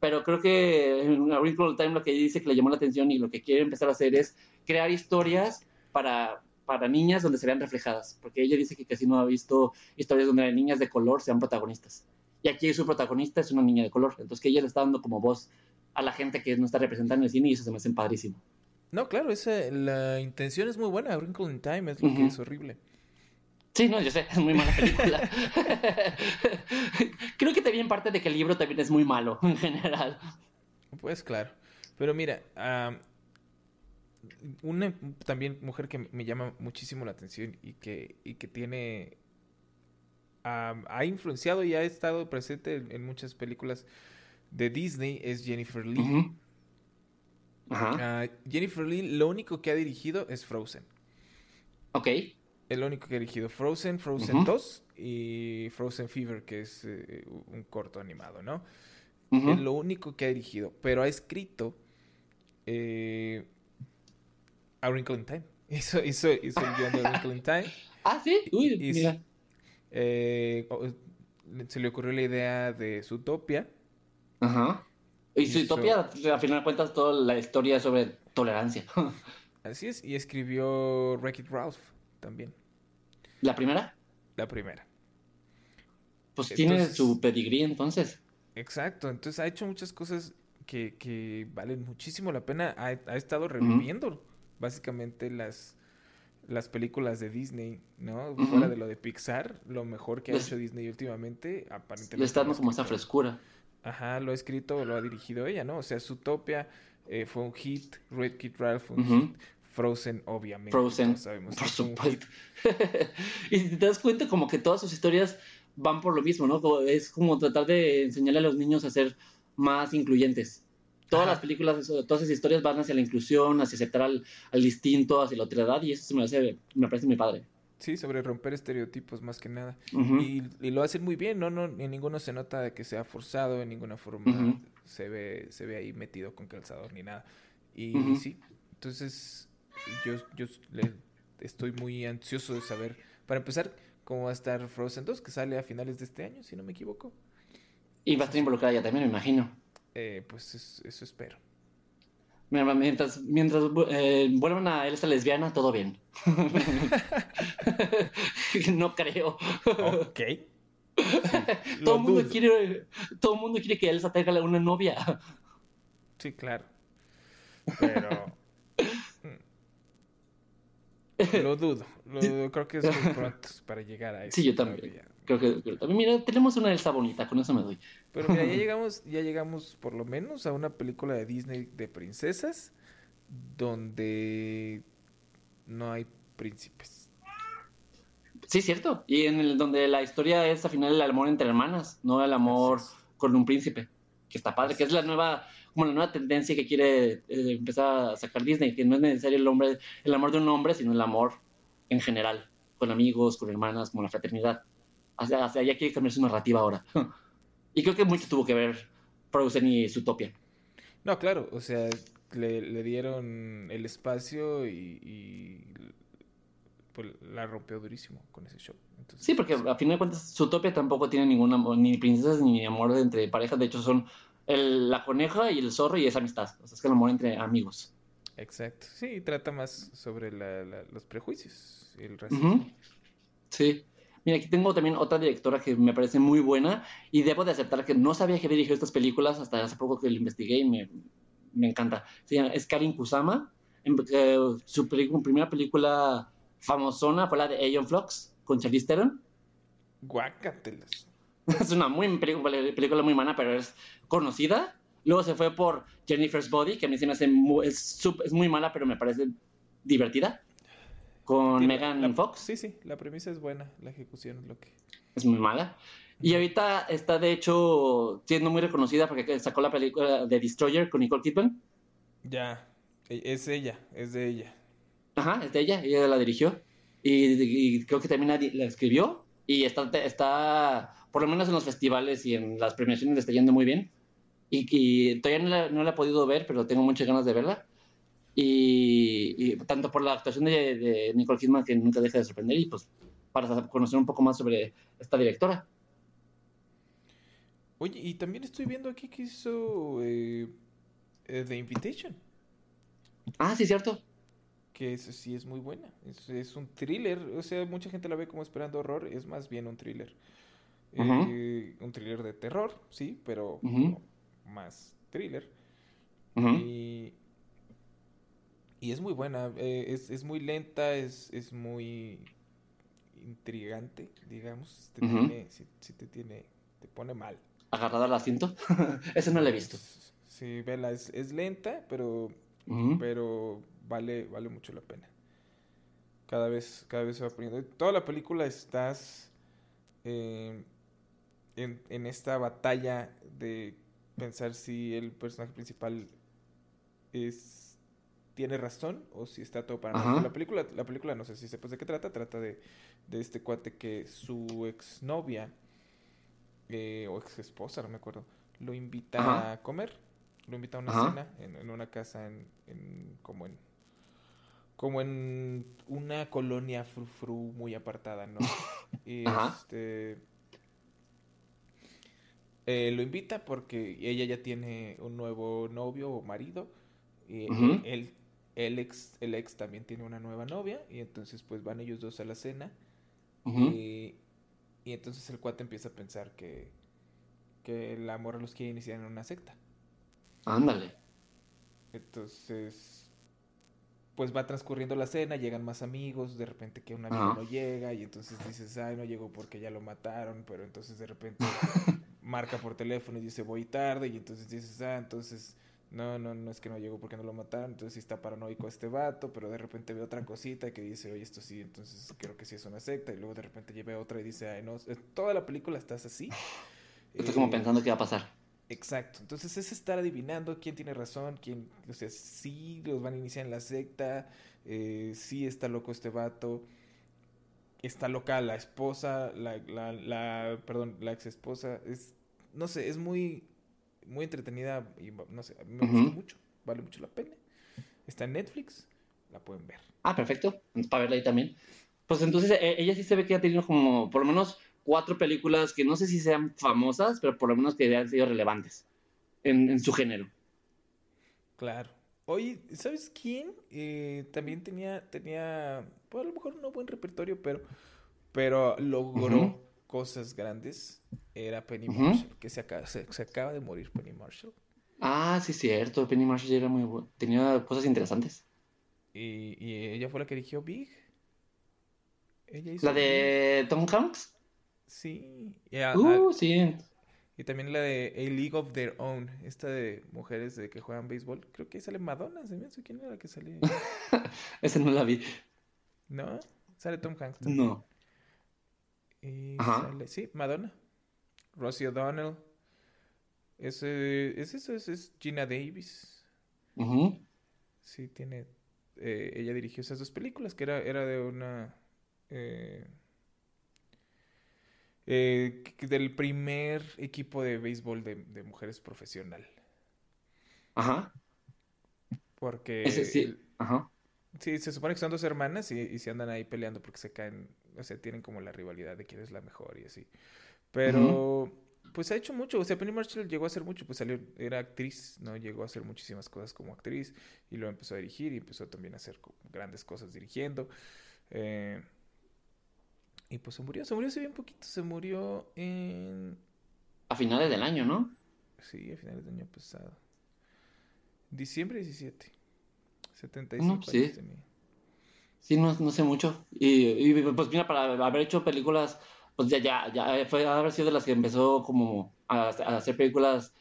pero creo que en A Wrinkle Time lo que ella dice que le llamó la atención y lo que quiere empezar a hacer es crear historias para, para niñas donde se vean reflejadas, porque ella dice que casi no ha visto historias donde niñas de color sean protagonistas. Y aquí su protagonista es una niña de color. Entonces que ella le está dando como voz a la gente que no está representando en el cine y eso se me hace padrísimo. No, claro, esa, la intención es muy buena. Wrinkle in Time es lo que es horrible. Sí, no, yo sé, es muy mala película. Creo que también parte de que el libro también es muy malo en general. Pues claro. Pero mira, una también mujer que me llama muchísimo la atención y que, y que tiene ha influenciado y ha estado presente en, muchas películas de Disney es Jennifer Lee. Ah, Jennifer Lee lo único que ha dirigido es Frozen. Ok. El único que ha dirigido Frozen, Frozen 2 y Frozen Fever, que es eh, un corto animado, ¿no? Es lo único que ha dirigido, pero ha escrito eh, A Wrinkle in Time. Hizo, hizo, hizo el guion de A Wrinkle in Time. ah, sí. Uy, mira. Eh, se le ocurrió la idea de Zootopia. Ajá. Y Zootopia, a final de cuentas, toda la historia sobre tolerancia. Así es, y escribió Wreck-It Ralph también. ¿La primera? La primera. Pues tiene su pedigrí entonces. Exacto, entonces ha hecho muchas cosas que, que valen muchísimo la pena. Ha, ha estado reviviendo básicamente las, las películas de Disney, ¿no? Fuera de lo de Pixar, lo mejor que ha hecho Disney últimamente, aparentemente. Le está dando como esa frescura. Ajá, lo ha escrito, lo ha dirigido ella, ¿no? O sea, Zootopia eh, fue un hit, Red Kid Ralph fue un hit, Frozen, obviamente. Frozen, sabemos por supuesto. y si te das cuenta, como que todas sus historias van por lo mismo, ¿no? Es como tratar de enseñarle a los niños a ser más incluyentes. Todas las películas, todas esas historias van hacia la inclusión, hacia aceptar al, distinto, hacia la otra edad, y eso me, hace, me parece muy padre. Sí, sobre romper estereotipos más que nada. y, lo hacen muy bien, ¿no? no En ninguno se nota de que sea forzado, en ninguna forma se, ve, se ve ahí metido con calzador ni nada. Y, sí, entonces yo, yo estoy muy ansioso de saber, para empezar, cómo va a estar Frozen 2, que sale a finales de este año, si no me equivoco. Y va a estar involucrada ya también, me imagino. Eh, pues eso espero. Mientras, mientras eh, vuelvan a él esta lesbiana, todo bien. no creo. Ok. todo, el mundo quiere, todo mundo quiere que Elsa tenga una novia. Sí, claro. Pero. Lo dudo, lo dudo. Creo que es muy pronto para llegar a eso. Sí, yo también. Creo que, también, mira, tenemos una Elsa bonita, con eso me doy. Pero mira, ya llegamos, ya llegamos por lo menos a una película de Disney de princesas donde no hay príncipes. Sí, cierto. Y en el donde la historia es al final el amor entre hermanas, no el amor con un príncipe. Que está padre, que es la nueva como la nueva tendencia que quiere eh, empezar a sacar Disney, que no es necesario el hombre, el amor de un hombre, sino el amor en general, con amigos, con hermanas, como la fraternidad. Hacia, hacia allá quiere cambiar su narrativa ahora. y creo que mucho tuvo que ver Frozen y Zootopia. No, claro, o sea, le, dieron el espacio y, pues, la rompió durísimo con ese show. sí, porque a fin de cuentas Zootopia tampoco tiene ninguna ni princesas ni amor entre parejas, de hecho son el, la coneja y el zorro y esa amistad. O sea, es que el amor entre amigos. Exacto. Sí, trata más sobre los prejuicios y el racismo. Sí. Mira, aquí tengo también otra directora que me parece muy buena y debo de aceptar que no sabía que dirigió estas películas hasta hace poco que lo investigué y me, me encanta. Se llama, es Karin Kusama. Eh, su primera película famosona fue la de Aeon Flux con Charlize Theron. Guácatelas. es una muy película muy mala, pero es conocida. Luego se fue por Jennifer's Body, que a mí se me hace muy, es, es muy mala, pero me parece divertida. Con Megan Fox. Sí, sí, la premisa es buena, la ejecución es lo que. Es muy mala. Y ahorita está, de hecho, siendo muy reconocida porque sacó la película de Destroyer con Nicole Kidman. Ya, e, es ella, es de ella. Ajá, es de ella, ella la dirigió. Y, creo que también la, escribió. Y está, está por lo menos en los festivales y en las premiaciones le está yendo muy bien. Y, todavía no la, he podido ver, pero tengo muchas ganas de verla. Y, tanto por la actuación de, Nicole Kidman, que nunca deja de sorprender, y pues para conocer un poco más sobre esta directora. Oye, y también estoy viendo aquí que hizo eh, eh, The Invitation. Ah, sí, cierto. Que eso sí es muy buena. Es, es, un thriller. O sea, mucha gente la ve como esperando horror. Es más bien un thriller. Eh, un thriller de terror, sí, pero más thriller. y, y, es muy buena, eh, es, es, muy lenta, es, es muy intrigante, digamos. Te tiene, si, te tiene, te pone mal. ¿Agarrado al asiento? Eso no lo he visto. Sí, vela, es, es lenta, pero, pero vale, vale mucho la pena. Cada vez, cada vez se va poniendo. Toda la película estás eh, en, esta batalla de pensar si el personaje principal es tiene razón o si está todo para La película, la película no sé si sepas de qué trata, trata de, de este cuate que su exnovia eh, o ex esposa, no me acuerdo, lo invita a comer, lo invita a una cena en, una casa en, en, como en como en una colonia frufru muy apartada, ¿no? y este eh, lo invita porque ella ya tiene un nuevo novio o marido. Y él, el, ex, el ex también tiene una nueva novia. Y entonces pues van ellos dos a la cena. y, Y entonces el cuate empieza a pensar que, que la morra los quiere iniciar en una secta. Ándale. Entonces, pues va transcurriendo la cena, llegan más amigos, de repente que un amigo no llega y entonces dices, ay, no llegó porque ya lo mataron, pero entonces de repente marca por teléfono y dice, voy tarde y entonces dices, ah, entonces, no, no, no es que no llegó porque no lo mataron, entonces sí está paranoico este vato, pero de repente ve otra cosita que dice, oye, esto sí, entonces creo que sí es una secta y luego de repente lleva otra y dice, ay, no, toda la película estás así. Estoy como Eh, pensando qué va a pasar. Exacto, entonces es estar adivinando quién tiene razón, quién, o sea, sí los van a iniciar en la secta, eh, sí está loco este vato, está loca la esposa, la, la, la, perdón, la ex esposa, es, no sé, es muy, muy entretenida y no sé, a mí me gusta mucho, vale mucho la pena, está en Netflix, la pueden ver. Ah, perfecto. Para verla ahí también. Pues entonces e- ella sí se ve que ha tenido como por lo menos cuatro películas que no sé si sean famosas, pero por lo menos que han sido relevantes en, en su género. Claro. Oye, ¿sabes quién? Eh, también tenía, tenía, pues a lo mejor no buen repertorio, pero, pero logró. Cosas grandes. Era Penny. Marshall, que se acaba, se, se acaba de morir Penny Marshall. Ah, sí, cierto. Penny Marshall ya era muy bu- tenía cosas interesantes. Y, y ella fue la que dirigió Big. Ella hizo La Big. de Tom Hanks. Sí. Y, a- Uh, a- sí. y también la de A League of Their Own, esta de mujeres de que juegan béisbol. Creo que ahí sale Madonna, se me hace. ¿Quién era la que sale? Esa no la vi. ¿No? Sale Tom Hanks también. No. Y Ajá. sale, sí, Madonna. Rosie O'Donnell. Es eso, es, es Gina Davis. Ujú. Sí, tiene. eh, ella dirigió esas dos películas, que era, era de una. eh, eh, del primer equipo de béisbol de, de mujeres profesional. Ajá. Porque. Ese sí. Ajá. sí, se supone que son dos hermanas y, y se andan ahí peleando porque se caen. O sea, tienen como la rivalidad de quién es la mejor y así. Pero. Pues ha hecho mucho, o sea, Penny Marshall llegó a hacer mucho, pues salió, era actriz, ¿no? Llegó a hacer muchísimas cosas como actriz y luego empezó a dirigir y empezó también a hacer grandes cosas dirigiendo. eh, y pues se murió, se murió hace bien poquito, se murió en, A finales del año, ¿no? sí, a finales del año pasado. Diciembre 17. 75 No, sí. años tenía. Sí, no, no sé mucho. Y, y, pues mira, para haber hecho películas, pues ya, ya, ya fue haber sido de las que empezó como a, a hacer películas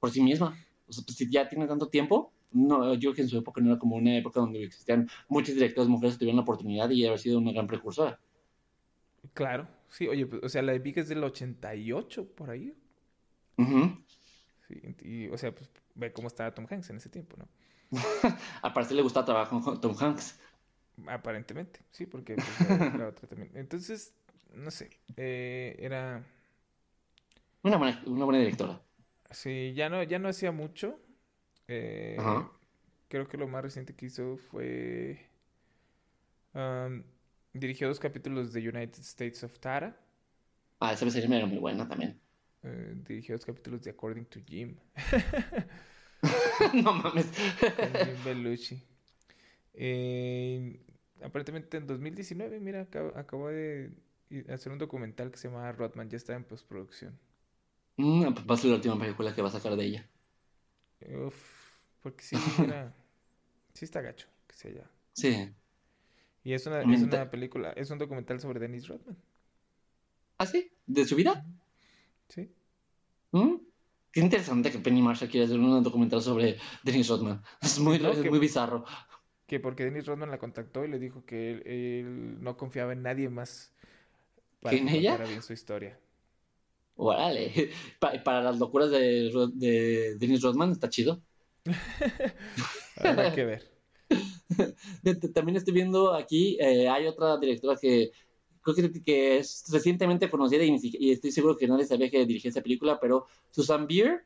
por sí misma. O sea, pues si ya tiene tanto tiempo, no, yo creo que en su época no era como una época donde existían muchos directores mujeres que tuvieron la oportunidad y haber sido una gran precursora. Claro, sí, oye, pues, o sea, la de es del 88, por ahí. Ujú. Sí, y, o sea, pues ve cómo estaba Tom Hanks en ese tiempo, ¿no? Al parecer le gusta trabajar con Tom Hanks. Aparentemente, sí, porque pues, la, la otra también. Entonces, no sé, eh, era, Una buena, una buena directora. sí, ya no, ya no hacía mucho. eh, Ajá. creo que lo más reciente que hizo fue, um, dirigió dos capítulos de United States of Tara, Ah, esa serie era muy buena también. eh, dirigió dos capítulos de According to Jim, no mames. con Jim Belushi. Eh, aparentemente en 2019, mira, acab- acabó de hacer un documental que se llama Rodman, ya está en postproducción. Mm, va a ser la última película que va a sacar de ella. Uf, porque sí, era, sí está gacho que sea ya. Sí. Y es una, es una película, es un documental sobre Dennis Rodman, ¿Ah, sí? ¿De su vida? ¿sí? ¿Mm? Qué interesante que Penny Marshall quiera hacer un documental sobre Dennis Rodman. Es muy, No, es que- muy bizarro. Que porque Dennis Rodman la contactó y le dijo que él, él no confiaba en nadie más para ¿Que en ella? bien su historia. Órale. Pa- para las locuras de, de Dennis Rodman está chido. Habrá que ver. También estoy viendo aquí, eh, hay otra directora que creo que, que es recientemente conocida y estoy seguro que nadie sabía que dirigía esa película, pero Susan Beer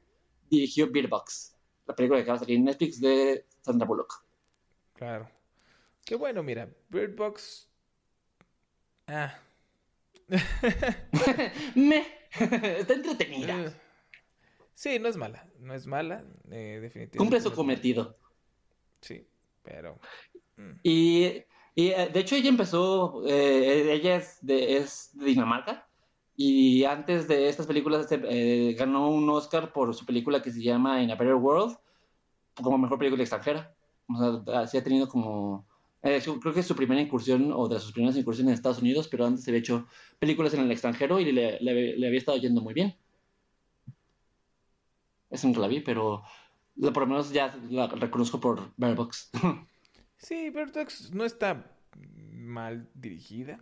dirigió Beer Box, la película que acaba de salir en Netflix de Sandra Bullock. Claro. Qué bueno, mira, Bird Box. Ah. Me, está entretenida. Eh, Sí, no es mala, no es mala, eh, definitivamente. Cumple no su mala. cometido. Sí, pero. mm, Y, y, eh, de hecho ella empezó, eh, ella es de, es de Dinamarca Y antes de estas películas eh, ganó un Oscar por su película que se llama In a Better World, como mejor película extranjera. O sea, así ha tenido como... eh, creo que es su primera incursión o de sus primeras incursiones en Estados Unidos, pero antes había hecho películas en el extranjero y le, le- le había estado yendo muy bien. Esa nunca la vi, pero la- por lo menos ya la reconozco por Bird Box. Sí, Bird Box no está mal dirigida.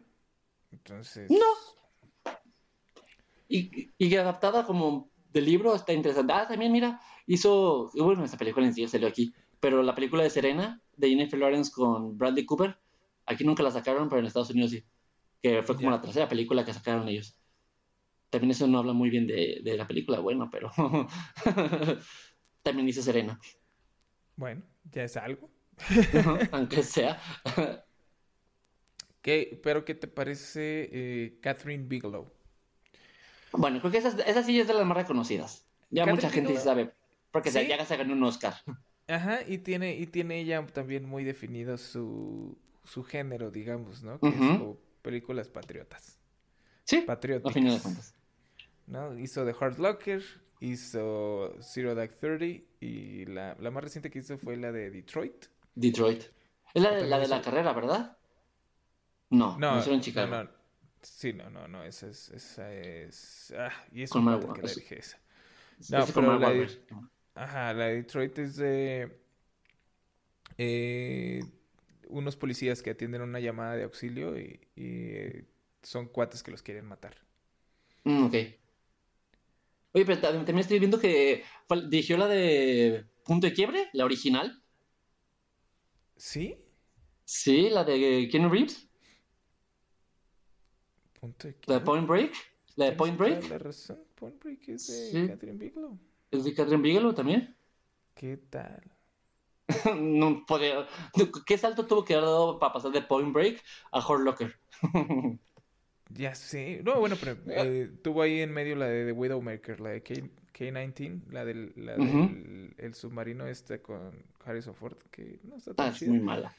Entonces. No. Y, y adaptada como de libro está interesante. Ah, también, mira, hizo. Bueno, esta película en sí salió aquí. Pero la película de Serena, de Jennifer Lawrence con Bradley Cooper, aquí nunca la sacaron, pero en Estados Unidos sí. Que fue como la tercera película que sacaron ellos. También eso no habla muy bien de, de la película, bueno, pero. también dice Serena. Bueno, ya es algo. Aunque sea. ¿Qué, pero qué te parece eh, Catherine Bigelow? Bueno, creo que esa, esa sí es de las más reconocidas. Ya Catherine mucha gente sí Bigelow. sabe. Porque ¿Sí? ya se ganó un Oscar. Ajá, y tiene, y tiene ella también muy definido su, su género, digamos, ¿no? Que es como películas patriotas. Sí, de cuentas. ¿no? Hizo The Hard Locker, hizo Zero Dark Thirty y la, la más reciente que hizo fue la de Detroit. Detroit. Es la, de- la de la carrera, ¿verdad? No, no, No, hicieron no, Chicago. no. Sí, no, no, no, esa es, esa es, ah, y es Con un Mark cuate que la es- dije esa. No, es pero la de-. Ajá, la de Detroit es de eh, unos policías que atienden una llamada de auxilio y, y, son cuates que los quieren matar. Mm, ok. Oye, pero también estoy viendo que dirigió la de Punto de Quiebre, la original. ¿Sí? Sí, la de Keanu Reeves, Punto de la de quiebre. Point Break. La de Point Break la razón. Point Break es de Sí. Catherine Bigelow. Es de Catherine Bigelow también. ¿Qué tal? no podía. ¿Qué salto tuvo que haber dado para pasar de Point Break a Hurt Locker? Ya sé. No, bueno, pero eh, tuvo ahí en medio la de The Widowmaker, la de K, K-19, la del, la el submarino este con Harrison Ford, que no está Ah, tan es chido. muy mala.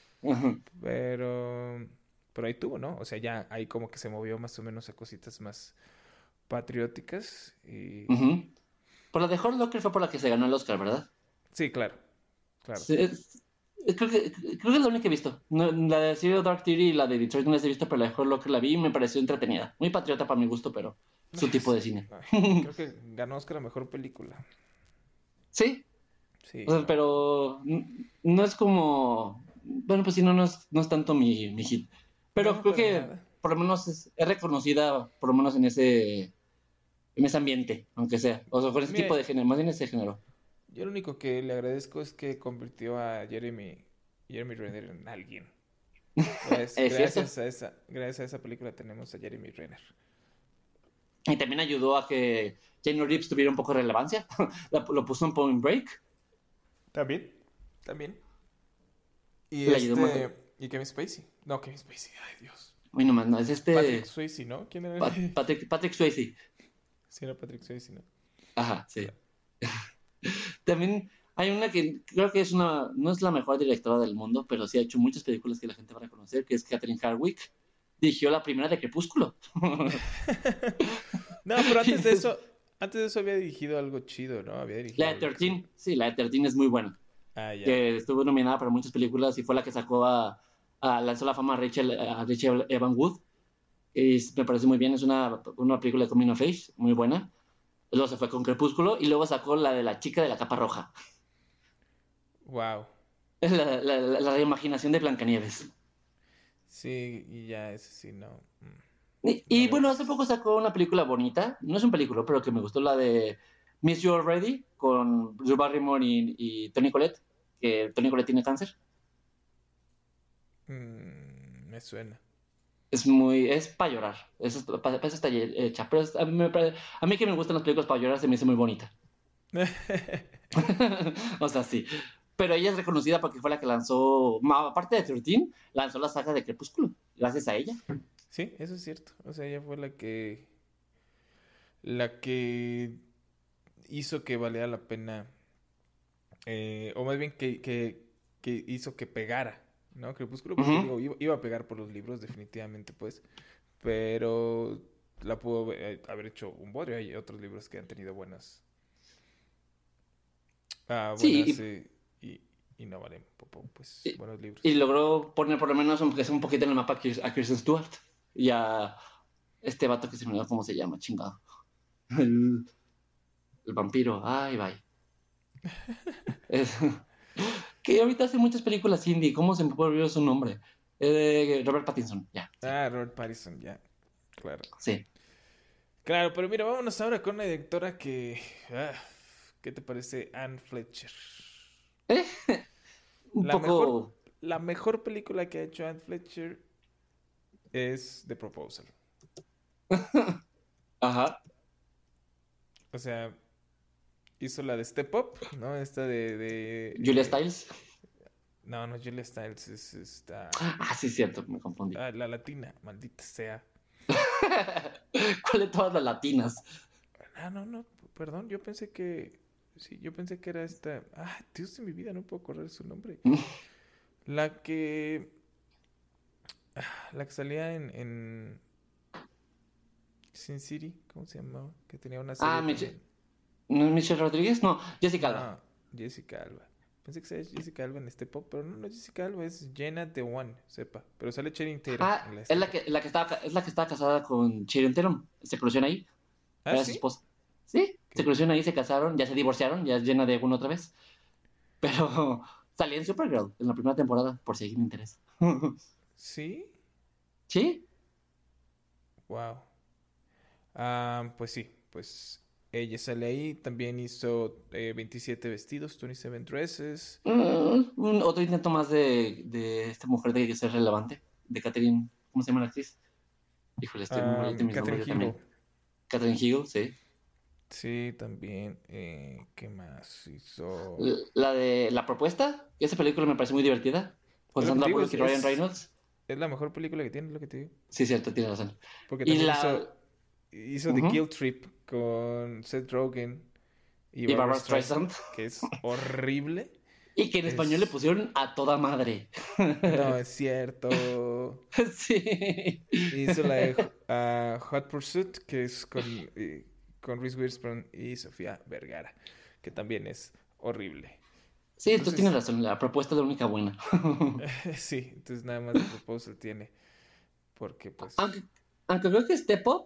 Pero, pero ahí tuvo, ¿no? O sea, ya ahí como que se movió más o menos a cositas más patrióticas. Y... Ujú. Por la de Hurt Locker fue por la que se ganó el Oscar, ¿verdad? Sí, claro. Claro. Sí, es- creo, que, creo que es la única que he visto. No, la de Zero Dark Theory y la de Detroit no las he visto, pero la de Hurt Locker la vi y me pareció entretenida. Muy patriota para mi gusto, pero su tipo de cine. Ay, creo que ganó Oscar a mejor película. Sí, Sí. o sea, no. pero no es como... Bueno, pues sí, no, no, es, no es tanto mi, mi hit. Pero creo que nada. por lo menos es, es reconocida, por lo menos en ese en ese ambiente, aunque sea. O sea, con ese Mira, tipo de género, más bien ese género. Yo lo único que le agradezco es que convirtió a Jeremy, Jeremy Renner en alguien. Gracias, Es cierto. gracias a esa, gracias a esa película tenemos a Jeremy Renner. Y también ayudó a que Keanu Reeves tuviera un poco de relevancia. Lo puso en Point Break. También. También. Y Le este. Y Kevin Spacey. No, Kevin Spacey. Ay, Dios. Uy, no no, es este... Patrick Swayze, ¿no? ¿Quién era? Pa- Patrick, Patrick Swayze. Sí, era Patrick Swayze, ¿no? Ajá, sí. También hay una que creo que es una, no es la mejor directora del mundo, pero sí ha hecho muchas películas que la gente va a reconocer, que es Catherine Hardwick. Dirigió la primera de Crepúsculo. No, pero antes de eso. Antes de eso había dirigido algo chido, ¿no? Había dirigido. La de algo que sí. 13, sí, la de 13 es muy buena. Ah, ya. Que estuvo nominada para muchas películas y fue la que sacó a, a lanzó la fama a Rachel, a Rachel Evan Wood. Y es- me parece muy bien, es una, una película de Coming of Age, muy buena. Luego se fue con Crepúsculo y luego sacó la de la chica de la capa roja. Wow. La, la, la, la reimaginación de Blancanieves. Sí, y ya, ese sí, no. Mm. Y, y No bueno, hace poco sacó una película bonita, no es un película, pero que me gustó, la de Miss You Already, con Drew Barrymore y, y Tony Collette, que Tony Collette tiene cáncer. Mm, me suena. Es muy, es para llorar, es, para, eso está hecha, pero es- a, mí a que me gustan las películas para llorar se me hizo muy bonita. o sea, sí. Pero ella es reconocida porque fue la que lanzó, aparte de 13, lanzó la saga de Crepúsculo, gracias a ella. Sí, eso es cierto. O sea, ella fue la que. La que hizo que valiera la pena. eh, o más bien que, que, que hizo que pegara, ¿no? Crepúsculo, porque digo, iba, a pegar por los libros, definitivamente, pues. Pero la pudo eh, haber hecho un bodrio. Hay otros libros que han tenido buenas. Ah, Sí, buenas, y- eh, y, y no valen pues Y- buenos libros. Y logró poner por lo menos un, que sea un poquito en el mapa a Kirsten Stewart. Y a este vato que se me olvidó cómo se llama, chingado. El, el vampiro. Ay, bye. Es- que ahorita hace muchas películas indie. ¿Cómo se me olvidar su nombre? Eh, Robert Pattinson, ya. Ah, Robert Pattinson, ya. Claro. Sí. Claro, pero mira, vámonos ahora con una directora que... ah, ¿Qué te parece? Anne Fletcher. Un La poco. mejor- La mejor película que ha hecho Anne Fletcher es The Proposal. Ajá. O sea, hizo la de Step Up, ¿no? Esta de... de Julia Stiles. No, no, Julia Stiles es esta... Ah, sí, cierto, me confundí. Ah, la latina, maldita sea. ¿Cuál de todas las latinas? Ah, no, no, perdón, yo pensé que... Sí, yo pensé que era esta... Ah, Dios de mi vida, no puedo correr su nombre. La que... ah, La que salía en... en... Sin City, ¿cómo se llamaba? Que tenía una serie Ah, Mich- también. ¿No es Michelle Rodríguez? No, Jessica Alba. Ah, Jessica Alba. Pensé que sería Jessica Alba en este pop, pero no, no es Jessica Alba, es Jenna The One, sepa. Pero sale Channing Tatum Ah, en la es la que, la que estaba, es la que estaba casada con Sharon Tatum. Se conocieron ahí. ¿Ah, Era su esposa. Sí, se conocieron ahí, se casaron, ya se divorciaron, ya es llena de uno otra vez. Pero salía en Supergirl en la primera temporada, por si alguien le interesa. ¿Sí? ¿Sí? Wow. Ah, pues sí, pues ella sale ahí. También hizo eh, 27 vestidos, 27 dresses. Mm, un- otro intento más de, de esta mujer de ser relevante, de Catherine, ¿cómo se llama la actriz? Híjole, estoy muy Ah, mis Catherine. Hegel. Catherine Hegel, sí. Sí, también. eh, ¿qué más hizo? La de La Propuesta, esa película me parece muy divertida. Con Sandra Bullock y Ryan Reynolds. Es la mejor película que tiene, lo que te digo. Sí, cierto, tiene razón. Porque Y la... hizo, hizo The. Guilt Trip con Seth Rogen y, Y Barbra Streisand, que es horrible. Y que en Es- español le pusieron a toda madre. No, es cierto. sí. Hizo la de Hot Pursuit, que es con, eh, con Reese Witherspoon y Sofía Vergara, que también es horrible. Sí, tú Entonces- tienes razón. La propuesta es la única buena. Sí, entonces nada más The Proposal tiene. Porque pues... aunque, aunque creo que Step Up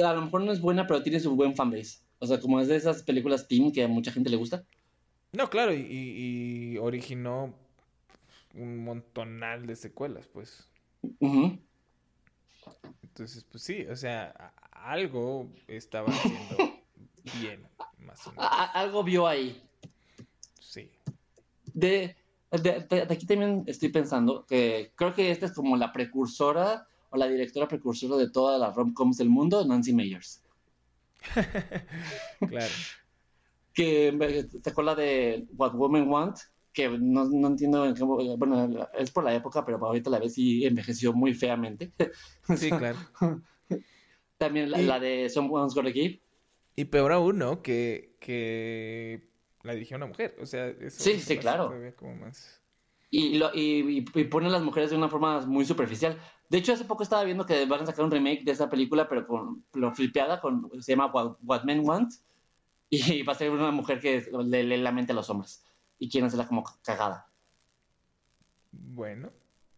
a lo mejor no es buena, pero tiene su buen fanbase. O sea, como es de esas películas teen que a mucha gente le gusta. No, claro, y, originó un montonal de secuelas, pues. Entonces, pues sí, o sea, algo estaba haciendo bien, más o menos. Algo vio ahí. Sí. De, de- de- de aquí también estoy pensando que creo que esta es como la precursora o la directora precursora de todas las rom-coms del mundo, Nancy Meyers. Claro. Que sacó la de What Women Want, que no, no entiendo, en qué- bueno, es por la época, pero ahorita la vez sí envejeció muy feamente. Sí, claro. También la, Y- la de Someone's Gotta Give. Y peor aún, ¿no? Que, que la dirigió una mujer. O sea, eso Sí, sí, claro. como más... Y, lo, y, y- y pone a las mujeres de una forma muy superficial. De hecho, hace poco estaba viendo que van a sacar un remake de esa película, pero con lo flipeada, con, se llama What, What Men Want. Y va a ser una mujer que le lee la mente a los hombres. Y quieren hacerla como cagada. Bueno.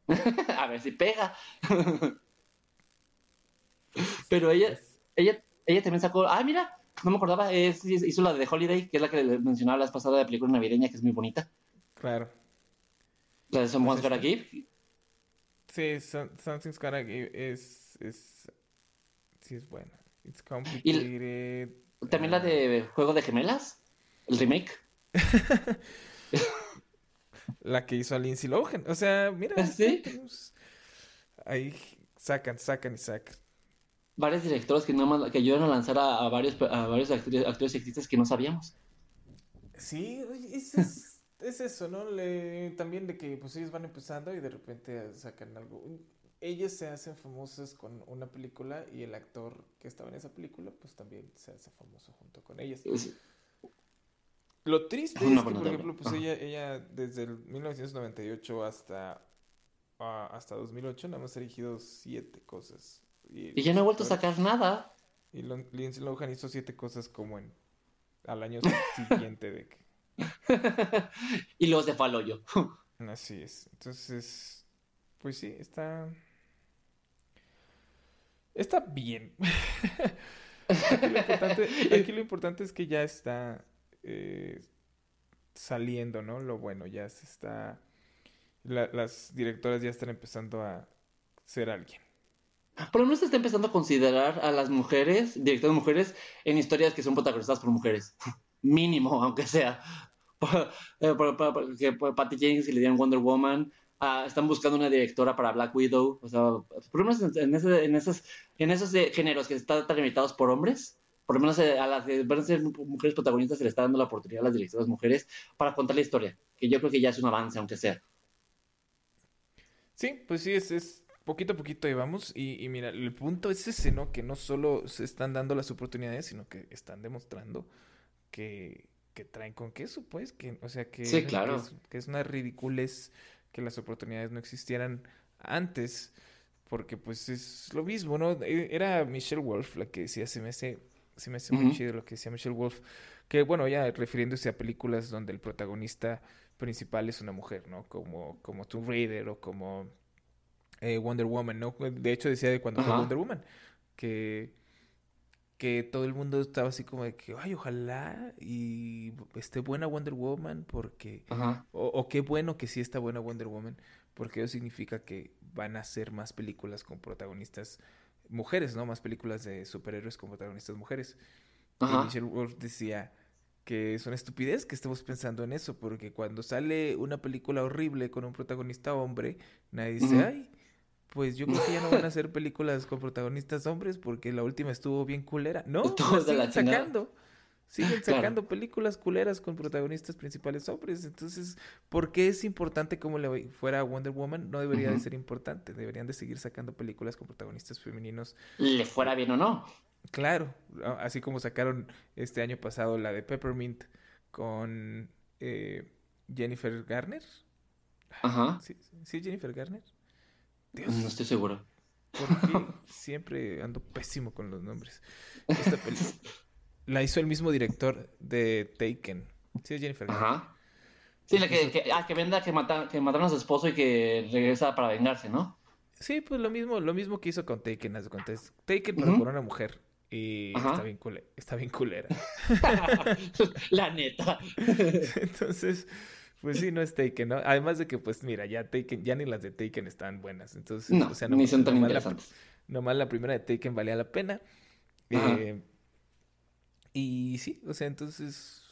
a ver si pega. pero ella, ella, ella también sacó. Ah, mira, no me acordaba. Es, hizo la de The Holiday, que es la que mencionaba la vez pasada de película navideña, que es muy bonita. Claro. La de Pues Gotta esta- Give. Sí, some- Something's Gotta Give es, es... Sí, es buena. It's complicated. También la ah, de Juego de Gemelas, el remake. La que hizo a Lindsay Lohan. O sea, mira. ¿Sí? tenemos- Ahí sacan, sacan y sacan. Varios directores que nada más que ayudan a lanzar a, a varios a varios actores, actores y actrices que no sabíamos. Sí, oye, es, es, es eso, ¿no? Le, también de que pues ellos van empezando y de repente sacan algo. Ellos se hacen famosos con una película y el actor que estaba en esa película pues también se hace famoso junto con ellas. Lo triste Una es que, por ejemplo, pues ella, ella desde el 1998 hasta, ah, hasta 2008 nada más ha dirigido siete cosas. Y, ya no ha vuelto a sacar nada. Y Lindsay Lohan hizo siete cosas como en al año siguiente de que... y los de Faloyo. Así es. Entonces, pues sí, está... Está bien. aquí, lo importante, es que ya está eh, saliendo, ¿no? Lo bueno, ya se está... las directoras ya están empezando a ser alguien. Por lo menos se está empezando a considerar a las mujeres, directoras mujeres, en historias que son protagonizadas por mujeres. Mínimo, aunque sea. Eh, que Patty James y le dieron Wonder Woman. Ah, están buscando una directora para Black Widow. O sea, por lo menos en, en, esos, en esos géneros que están limitados por hombres, por lo menos eh, a las van ser mujeres protagonistas se le está dando la oportunidad a las directoras mujeres para contar la historia. Que yo creo que ya es un avance, aunque sea. Sí, pues sí, es, es poquito a poquito ahí vamos. Y, mira, el punto es ese, ¿no? Que no solo se están dando las oportunidades, sino que están demostrando que, que traen con queso, pues. Que, o sea, que, sí, claro. que, es, una ridiculez que las oportunidades no existieran antes. Porque, pues, es lo mismo, ¿no? E, era Michelle Wolf la que decía, se me hace, se me hace muy chido lo que decía Michelle Wolf. Que, bueno, ya refiriéndose a películas donde el protagonista principal es una mujer, ¿no? Como, como Tomb Raider o como eh, Wonder Woman, ¿no? De hecho decía de cuando fue Wonder Woman, que, que todo el mundo estaba así como de que, ay, ojalá y esté buena Wonder Woman, porque, o, qué bueno que sí está buena Wonder Woman, porque eso significa que van a hacer más películas con protagonistas mujeres, ¿no? Más películas de superhéroes con protagonistas mujeres. Y Michelle Wolf decía que es una estupidez que estemos pensando en eso, porque cuando sale una película horrible con un protagonista hombre, nadie dice, ay, pues yo creo que ya no van a hacer películas con protagonistas hombres porque la última estuvo bien culera. No, siguen sacando. Siguen sacando películas culeras con protagonistas principales hombres. Entonces, ¿por qué es importante como le fuera Wonder Woman? No debería de ser importante. Deberían de seguir sacando películas con protagonistas femeninos. Le fuera bien o no. Claro, así como sacaron este año pasado la de Peppermint con eh, Jennifer Garner. Ajá. ¿Sí, ¿Sí, Jennifer Garner? No estoy seguro. Porque siempre ando pésimo con los nombres. Esta la hizo el mismo director de Taken. Sí, es Jennifer. Ajá. Sí, la que, ah, que venda que, mata, que mataron a su esposo y que regresa para vengarse, ¿no? Sí, pues lo mismo, lo mismo que hizo con Taken, haz de Taken, pero por una mujer. Y está bien, está bien culera. la neta. Entonces, pues sí, no es Taken, ¿no? Además de que, pues mira, ya Taken, ya ni las de Taken están buenas. Entonces, no, o sea, no, ni son tan interesantes. La, nomás la primera de Taken valía la pena. Eh, y sí, o sea, entonces,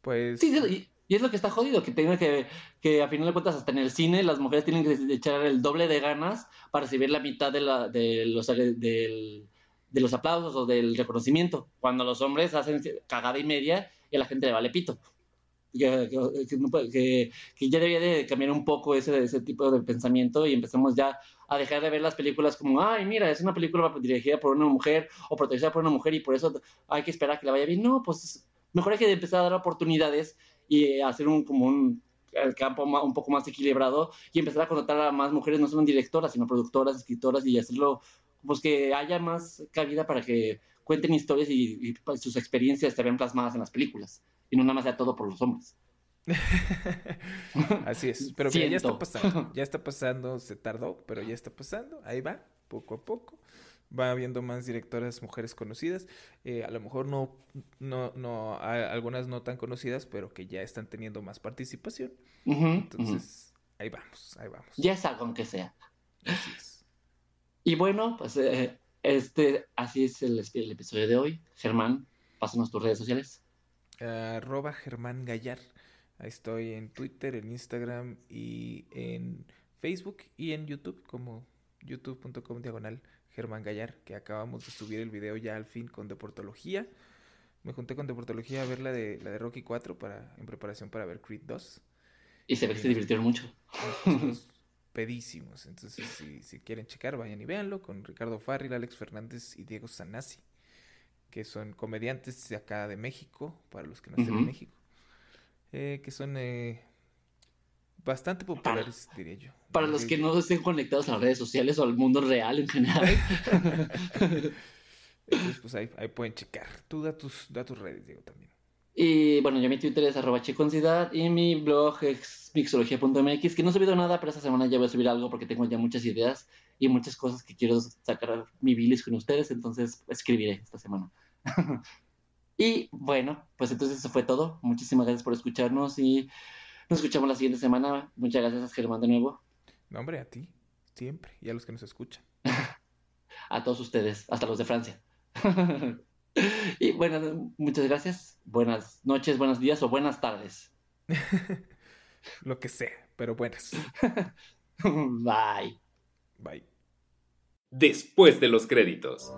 pues... Sí, y, y, es lo que está jodido, que tenga que, que a final de cuentas hasta en el cine las mujeres tienen que echar el doble de ganas para recibir la mitad de, la, de, los, del, de los aplausos o del reconocimiento, cuando los hombres hacen cagada y media y a la gente le vale pito que, ya debería de cambiar un poco ese, ese tipo de pensamiento y empezamos ya a dejar de ver las películas como, ay, mira, es una película dirigida por una mujer o protegida por una mujer y por eso hay que esperar que le vaya bien. No, pues mejor hay que empezar a dar oportunidades y hacer un como un el campo un poco más equilibrado y empezar a contratar a más mujeres, no solo directoras, sino productoras, escritoras y hacerlo, pues que haya más cabida para que cuenten historias y, y sus experiencias se plasmadas en las películas y no nada más sea todo por los hombres. Así es, pero ya está pasando, ya está pasando, se tardó, pero ya está pasando, ahí va, poco a poco. Va habiendo más directoras mujeres conocidas, eh, a lo mejor no, no, no, algunas no tan conocidas, pero que ya están teniendo más participación. Entonces, ahí vamos, ahí vamos. Ya es algo aunque sea. Así es. Y bueno, pues eh, este, así es el, el episodio de hoy. Germán, pásanos tus redes sociales arroba Germán Gallar. Ahí estoy en Twitter, en Instagram y en Facebook y en YouTube como youtube.com diagonal Germán Gallar, que acabamos de subir el video ya al fin con Deportología. Me junté con Deportología a ver la de, la de Rocky 4 para, en preparación para ver Creed 2. Y se ve que se divirtieron mucho. pedísimos. Entonces, si, si quieren checar, vayan y véanlo con Ricardo Farril, Alex Fernández y Diego Sanasi que son comediantes de acá de México, para los que no estén en México, eh, que son, eh, bastante populares, diría yo. Para los que no estén conectados a las redes sociales o al mundo real en general. Entonces, pues ahí, ahí pueden checar. Tú da tus, da tus redes, Diego, también. Y bueno, yo mi Twitter es arroba checoncidad y mi blog es mixología.mx, que no he subido nada, pero esta semana ya voy a subir algo porque tengo ya muchas ideas y muchas cosas que quiero sacar mi bilis con ustedes, entonces escribiré esta semana. y bueno, pues entonces eso fue todo. Muchísimas gracias por escucharnos y nos escuchamos la siguiente semana. Muchas gracias, Germán, de nuevo. No, hombre, a ti, siempre, y a los que nos escuchan. a todos ustedes, hasta los de Francia. y bueno, muchas gracias. Buenas noches, buenos días o buenas tardes. Lo que sea, pero buenas. Bye. Bye. Después de los créditos.